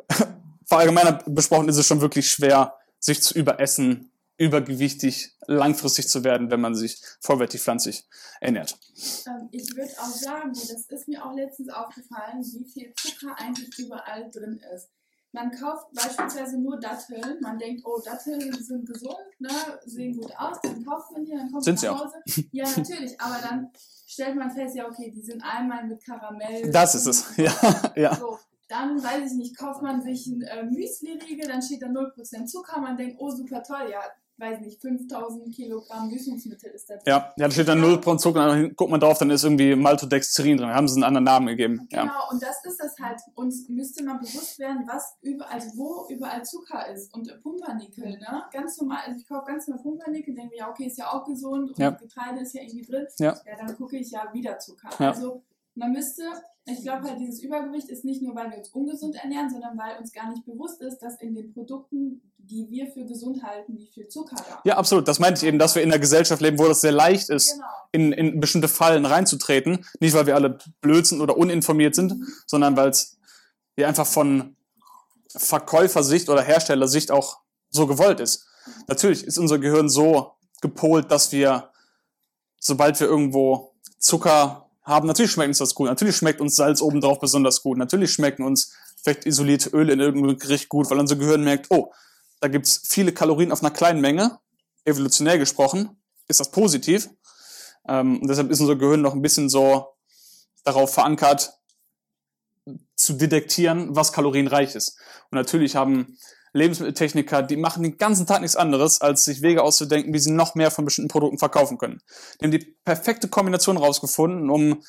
[laughs] verallgemeiner besprochen ist es schon wirklich schwer, sich zu überessen, übergewichtig, langfristig zu werden, wenn man sich vollwertig pflanzlich ernährt. Ähm, ich würde auch sagen, das ist mir auch letztens aufgefallen, wie viel Zucker eigentlich überall drin ist. Man kauft beispielsweise nur Datteln, man denkt, oh, Datteln sind gesund, ne, sehen gut aus, dann kauft man die, dann kommt Sind man nach Hause. Ja, [laughs] natürlich, aber dann stellt man fest, ja, okay, die sind einmal mit Karamell. Das ist es, [laughs] ja. ja. So, dann, weiß ich nicht, kauft man sich ein äh, Müsli-Riegel, dann steht da 0% Zucker, man denkt, oh, super toll, ja, weiß nicht, 5000 Kilogramm Süßungsmittel ist da drin. Ja, ja da steht dann 0% Zucker, dann guckt man drauf, dann ist irgendwie Maltodextrin drin, haben sie einen anderen Namen gegeben. Genau, Ja. und das ist das halt. Uns müsste mal bewusst werden, was überall, also wo überall Zucker ist. Und Pumpernickel, ne? Ganz normal, also ich kaufe ganz normal Pumpernickel, denke mir, ja, okay, ist ja auch gesund und Ja. Getreide ist ja irgendwie drin. Ja. dann gucke ich ja wieder Zucker. Ja. Also man müsste, ich glaube halt, dieses Übergewicht ist nicht nur, weil wir uns ungesund ernähren, sondern weil uns gar nicht bewusst ist, dass in den Produkten, die wir für gesund halten, wie viel Zucker da ja, absolut. Das meinte ich eben, dass wir in einer Gesellschaft leben, wo das sehr leicht ist, Genau. in, in bestimmte Fallen reinzutreten. Nicht, weil wir alle blöd sind oder uninformiert sind, sondern weil es ja einfach von Verkäufersicht oder Herstellersicht auch so gewollt ist. Natürlich ist unser Gehirn so gepolt, dass wir, sobald wir irgendwo Zucker haben, natürlich schmeckt uns das gut, natürlich schmeckt uns Salz obendrauf besonders gut, natürlich schmecken uns vielleicht isolierte Öle in irgendeinem Gericht gut, weil unser Gehirn merkt, oh, da gibt's viele Kalorien auf einer kleinen Menge, evolutionär gesprochen, ist das positiv. Ähm, und deshalb ist unser Gehirn noch ein bisschen so darauf verankert, zu detektieren, was kalorienreich ist. Und natürlich haben Lebensmitteltechniker, die machen den ganzen Tag nichts anderes, als sich Wege auszudenken, wie sie noch mehr von bestimmten Produkten verkaufen können. Die haben die perfekte Kombination rausgefunden, um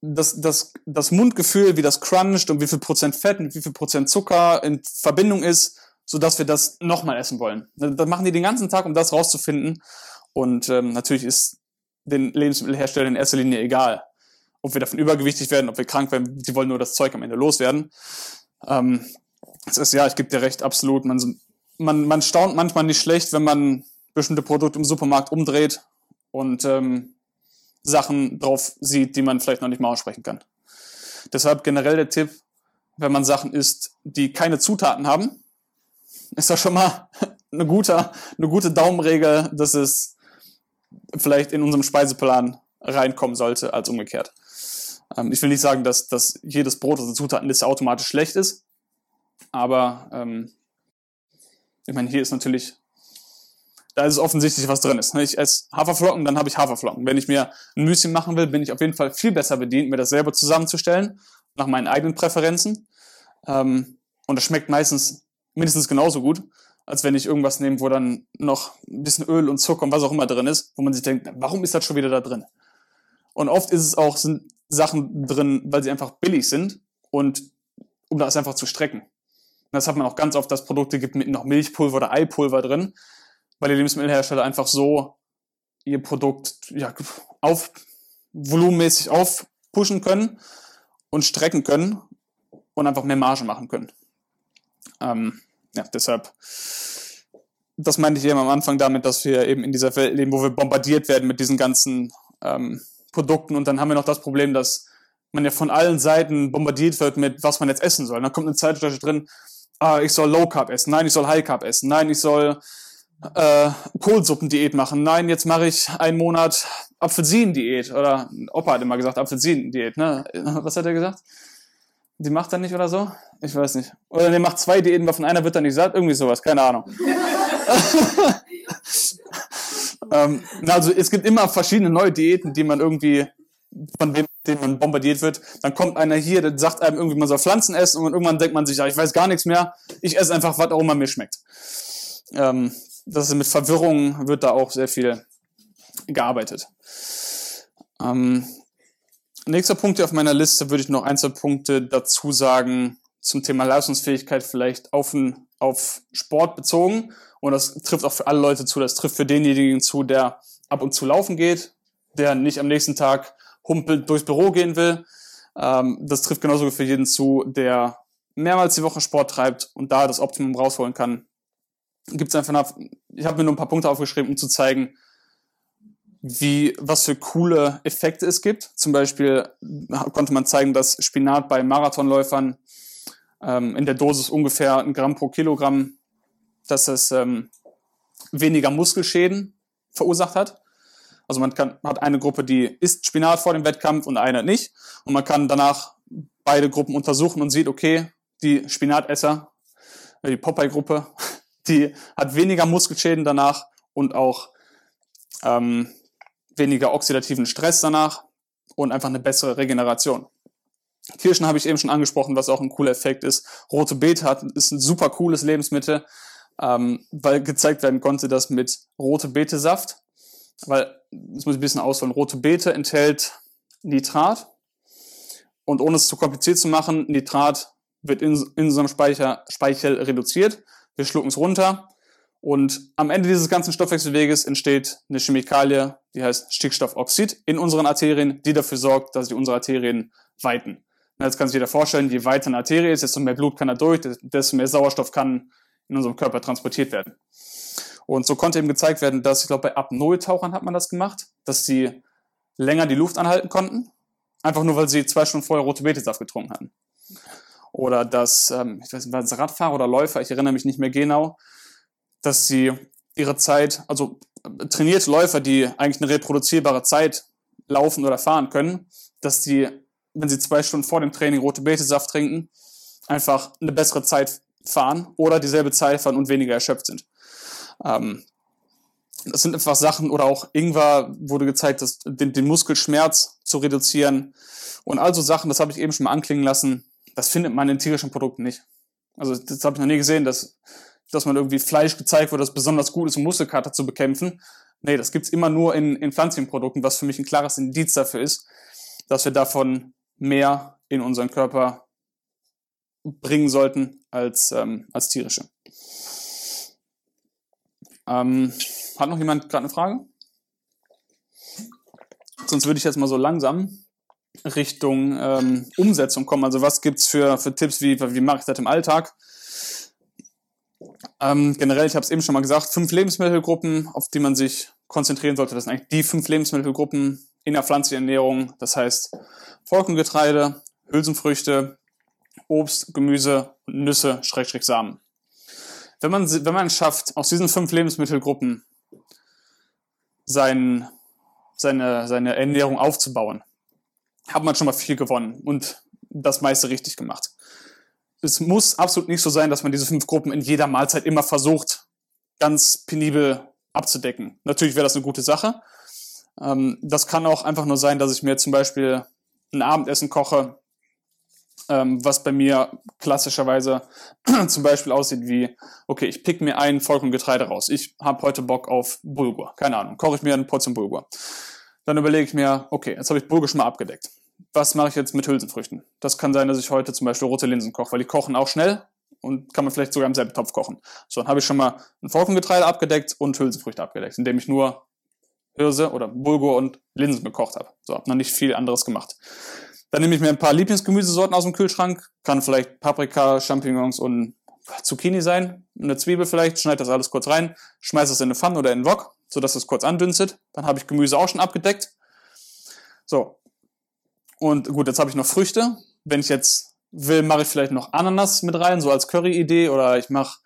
das, das, das Mundgefühl, wie das cruncht und wie viel Prozent Fett und wie viel Prozent Zucker in Verbindung ist, so dass wir das nochmal essen wollen. Das machen die den ganzen Tag, um das rauszufinden. Und ähm, natürlich ist den Lebensmittelherstellern in erster Linie egal, ob wir davon übergewichtig werden, ob wir krank werden. Die wollen nur das Zeug am Ende loswerden. Ähm, das ist ja, ich gebe dir recht, absolut. Man, man, man staunt manchmal nicht schlecht, wenn man bestimmte Produkte im Supermarkt umdreht und ähm, Sachen drauf sieht, die man vielleicht noch nicht mal aussprechen kann. Deshalb generell der Tipp, wenn man Sachen isst, die keine Zutaten haben, ist das schon mal [laughs] eine gute, eine gute Daumenregel, dass es vielleicht in unserem Speiseplan reinkommen sollte, als umgekehrt. Ähm, ich will nicht sagen, dass, dass jedes Brot aus der Zutatenliste automatisch schlecht ist, aber ähm, ich meine, hier ist natürlich, da ist es offensichtlich, was drin ist. ne? Ich esse Haferflocken, dann habe ich Haferflocken. Wenn ich mir ein Müsli machen will, bin ich auf jeden Fall viel besser bedient, mir das selber zusammenzustellen, nach meinen eigenen Präferenzen. Ähm, und das schmeckt meistens mindestens genauso gut, als wenn ich irgendwas nehme, wo dann noch ein bisschen Öl und Zucker und was auch immer drin ist, wo man sich denkt, warum ist das schon wieder da drin? Und oft ist es auch, sind Sachen drin, weil sie einfach billig sind und um das einfach zu strecken. Und das hat man auch ganz oft, dass Produkte gibt mit noch Milchpulver oder Eipulver drin, weil die Lebensmittelhersteller einfach so ihr Produkt ja, auf, volumenmäßig aufpushen können und strecken können und einfach mehr Marge machen können. Ähm, ja, deshalb, das meinte ich eben am Anfang damit, dass wir eben in dieser Welt leben, wo wir bombardiert werden mit diesen ganzen ähm, Produkten und dann haben wir noch das Problem, dass man ja von allen Seiten bombardiert wird mit, was man jetzt essen soll. Dann kommt eine Zeitschrift drin, ah, ich soll Low Carb essen, nein, ich soll High Carb essen, nein, ich soll äh, Kohlsuppendiät machen, nein, jetzt mache ich einen Monat Apfelsinendiät oder Opa hat immer gesagt Apfelsinendiät, ne? Was hat er gesagt? Die macht er nicht oder so? Ich weiß nicht. Oder der macht zwei Diäten, von einer wird er nicht satt, irgendwie sowas, keine Ahnung. [laughs] [laughs] ähm, also es gibt immer verschiedene neue Diäten, die man irgendwie von dem, dem man bombardiert wird. Dann kommt einer hier, der sagt einem irgendwie, man soll Pflanzen essen und irgendwann denkt man sich, ja, ich weiß gar nichts mehr. Ich esse einfach, was auch immer mir schmeckt. Ähm, das ist mit Verwirrung wird da auch sehr viel gearbeitet. Ähm, nächster Punkt hier auf meiner Liste würde ich noch ein, zwei Punkte dazu sagen zum Thema Leistungsfähigkeit, vielleicht auf, auf Sport bezogen. Und das trifft auch für alle Leute zu. Das trifft für denjenigen zu, der ab und zu laufen geht, der nicht am nächsten Tag humpelt durchs Büro gehen will. Ähm, das trifft genauso für jeden zu, der mehrmals die Woche Sport treibt und da das Optimum rausholen kann. Gibt's einfach, nach, ich habe mir nur ein paar Punkte aufgeschrieben, um zu zeigen, wie, was für coole Effekte es gibt. Zum Beispiel konnte man zeigen, dass Spinat bei Marathonläufern ähm, in der Dosis ungefähr ein Gramm pro Kilogramm, dass es ähm, weniger Muskelschäden verursacht hat. Also man kann, hat eine Gruppe, die isst Spinat vor dem Wettkampf und eine nicht. Und man kann danach beide Gruppen untersuchen und sieht, okay, die Spinatesser, äh, die Popeye-Gruppe, [laughs] die hat weniger Muskelschäden danach und auch ähm, weniger oxidativen Stress danach und einfach eine bessere Regeneration. Kirschen habe ich eben schon angesprochen, was auch ein cooler Effekt ist. Rote Beete hat, ist ein super cooles Lebensmittel, ähm, weil gezeigt werden konnte, dass mit rote Beete-Saft, weil, das muss ich ein bisschen ausholen, rote Beete enthält Nitrat. Und ohne es zu kompliziert zu machen, Nitrat wird in, in unserem Speicher, Speichel reduziert, wir schlucken es runter. Und am Ende dieses ganzen Stoffwechselweges entsteht eine Chemikalie, die heißt Stickstoffoxid in unseren Arterien, die dafür sorgt, dass sich unsere Arterien weiten. Jetzt kann sich jeder vorstellen, je weiter eine Arterie ist, desto mehr Blut kann da durch, desto mehr Sauerstoff kann in unserem Körper transportiert werden. Und so konnte eben gezeigt werden, dass, ich glaube, bei Apnoe-Tauchern hat man das gemacht, dass sie länger die Luft anhalten konnten, einfach nur, weil sie zwei Stunden vorher rote Betesaft getrunken hatten. Oder dass, ähm, ich weiß nicht, war das Radfahrer oder Läufer, ich erinnere mich nicht mehr genau, dass sie ihre Zeit, also trainierte Läufer, die eigentlich eine reproduzierbare Zeit laufen oder fahren können, dass die, wenn sie zwei Stunden vor dem Training rote Betesaft trinken, einfach eine bessere Zeit fahren oder dieselbe Zeit fahren und weniger erschöpft sind. Ähm, das sind einfach Sachen, oder auch Ingwer wurde gezeigt, dass den, den Muskelschmerz zu reduzieren. Und also Sachen, das habe ich eben schon mal anklingen lassen, das findet man in tierischen Produkten nicht. Also das habe ich noch nie gesehen, dass dass man irgendwie Fleisch gezeigt wird, das besonders gut ist, um Muskelkater zu bekämpfen. Nee, das gibt's immer nur in, in pflanzlichen Produkten, was für mich ein klares Indiz dafür ist, dass wir davon mehr in unseren Körper bringen sollten als, ähm, als tierische. Ähm, hat noch jemand gerade eine Frage? Sonst würde ich jetzt mal so langsam Richtung ähm, Umsetzung kommen. Also was gibt's für, für Tipps, wie, wie mache ich das im Alltag? Ähm, generell, ich habe es eben schon mal gesagt, fünf Lebensmittelgruppen, auf die man sich konzentrieren sollte. Das sind eigentlich die fünf Lebensmittelgruppen in der pflanzlichen Ernährung. Das heißt Vollkorngetreide, Hülsenfrüchte, Obst, Gemüse und Nüsse, Schrägstrich Samen. Wenn man, wenn man schafft, aus diesen fünf Lebensmittelgruppen sein, seine, seine Ernährung aufzubauen, hat man schon mal viel gewonnen und das meiste richtig gemacht es muss absolut nicht so sein, dass man diese fünf Gruppen in jeder Mahlzeit immer versucht, ganz penibel abzudecken. Natürlich wäre das eine gute Sache. Ähm, das kann auch einfach nur sein, dass ich mir zum Beispiel ein Abendessen koche, ähm, was bei mir klassischerweise [clears throat] zum Beispiel aussieht wie, okay, ich pick mir ein Vollkorngetreide raus. Ich habe heute Bock auf Bulgur. Keine Ahnung, koche ich mir eine Portion Bulgur. Dann überlege ich mir, okay, jetzt habe ich Bulgur schon mal abgedeckt was mache ich jetzt mit Hülsenfrüchten? Das kann sein, dass ich heute zum Beispiel rote Linsen koche, weil die kochen auch schnell und kann man vielleicht sogar im selben Topf kochen. So, dann habe ich schon mal ein Vollkorngetreide abgedeckt und Hülsenfrüchte abgedeckt, indem ich nur Hirse oder Bulgur und Linsen gekocht habe. So, habe noch nicht viel anderes gemacht. Dann nehme ich mir ein paar Lieblingsgemüsesorten aus dem Kühlschrank, kann vielleicht Paprika, Champignons und Zucchini sein, eine Zwiebel vielleicht, schneide das alles kurz rein, schmeiße es in eine Pfanne oder in einen Wok, sodass es kurz andünstet. Dann habe ich Gemüse auch schon abgedeckt. So, und gut, jetzt habe ich noch Früchte. Wenn ich jetzt will, mache ich vielleicht noch Ananas mit rein, so als Curry-Idee. Oder ich mache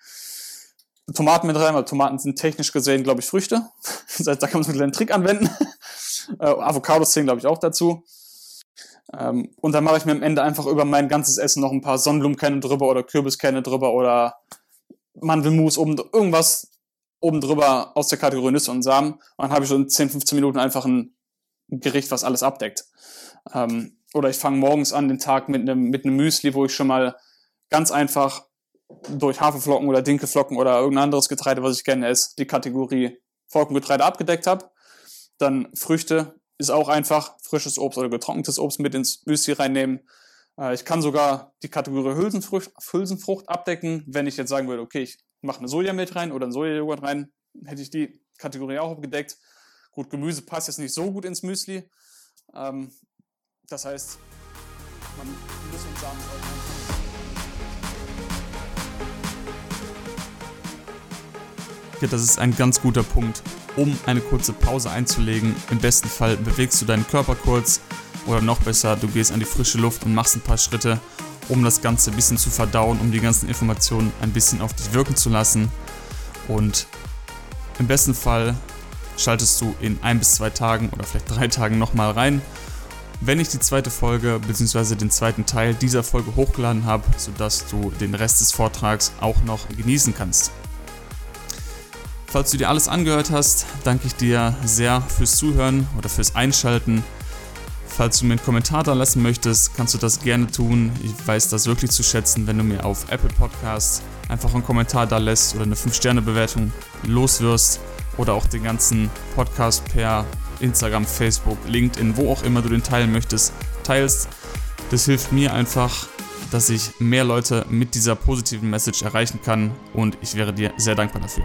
Tomaten mit rein, weil Tomaten sind technisch gesehen, glaube ich, Früchte. [laughs] das heißt, da kann man so einen kleinen Trick anwenden. [laughs] äh, Avocados zählen, glaube ich, auch dazu. Ähm, und dann mache ich mir am Ende einfach über mein ganzes Essen noch ein paar Sonnenblumenkerne drüber oder Kürbiskerne drüber oder Mandelmus oben, irgendwas oben drüber aus der Kategorie Nüsse und Samen und dann habe ich schon 10, 15 Minuten einfach ein Gericht, was alles abdeckt. Ähm, oder ich fange morgens an den Tag mit einem mit Müsli, wo ich schon mal ganz einfach durch Haferflocken oder Dinkelflocken oder irgendein anderes Getreide, was ich kenne, esse, die Kategorie Vollkorngetreide abgedeckt habe. Dann Früchte ist auch einfach frisches Obst oder getrocknetes Obst mit ins Müsli reinnehmen. Äh, ich kann sogar die Kategorie Hülsenfrucht, Hülsenfrucht abdecken, wenn ich jetzt sagen würde, okay, ich mache eine Sojamilch rein oder einen Sojajoghurt rein, hätte ich die Kategorie auch abgedeckt. Gut, Gemüse passt jetzt nicht so gut ins Müsli. Ähm, das heißt, man muss uns sagen, Ja, das ist ein ganz guter Punkt, um eine kurze Pause einzulegen. Im besten Fall bewegst du deinen Körper kurz oder noch besser, du gehst an die frische Luft und machst ein paar Schritte, um das Ganze ein bisschen zu verdauen, um die ganzen Informationen ein bisschen auf dich wirken zu lassen. Und im besten Fall schaltest du in ein bis zwei Tagen oder vielleicht drei Tagen nochmal rein, wenn ich die zweite Folge bzw. den zweiten Teil dieser Folge hochgeladen habe, sodass du den Rest des Vortrags auch noch genießen kannst. Falls du dir alles angehört hast, danke ich dir sehr fürs Zuhören oder fürs Einschalten. Falls du mir einen Kommentar da lassen möchtest, kannst du das gerne tun. Ich weiß das wirklich zu schätzen, wenn du mir auf Apple Podcasts einfach einen Kommentar da lässt oder eine 5-Sterne-Bewertung loswirst oder auch den ganzen Podcast per Instagram, Facebook, LinkedIn, wo auch immer du den teilen möchtest, teilst. Das hilft mir einfach, dass ich mehr Leute mit dieser positiven Message erreichen kann und ich wäre dir sehr dankbar dafür.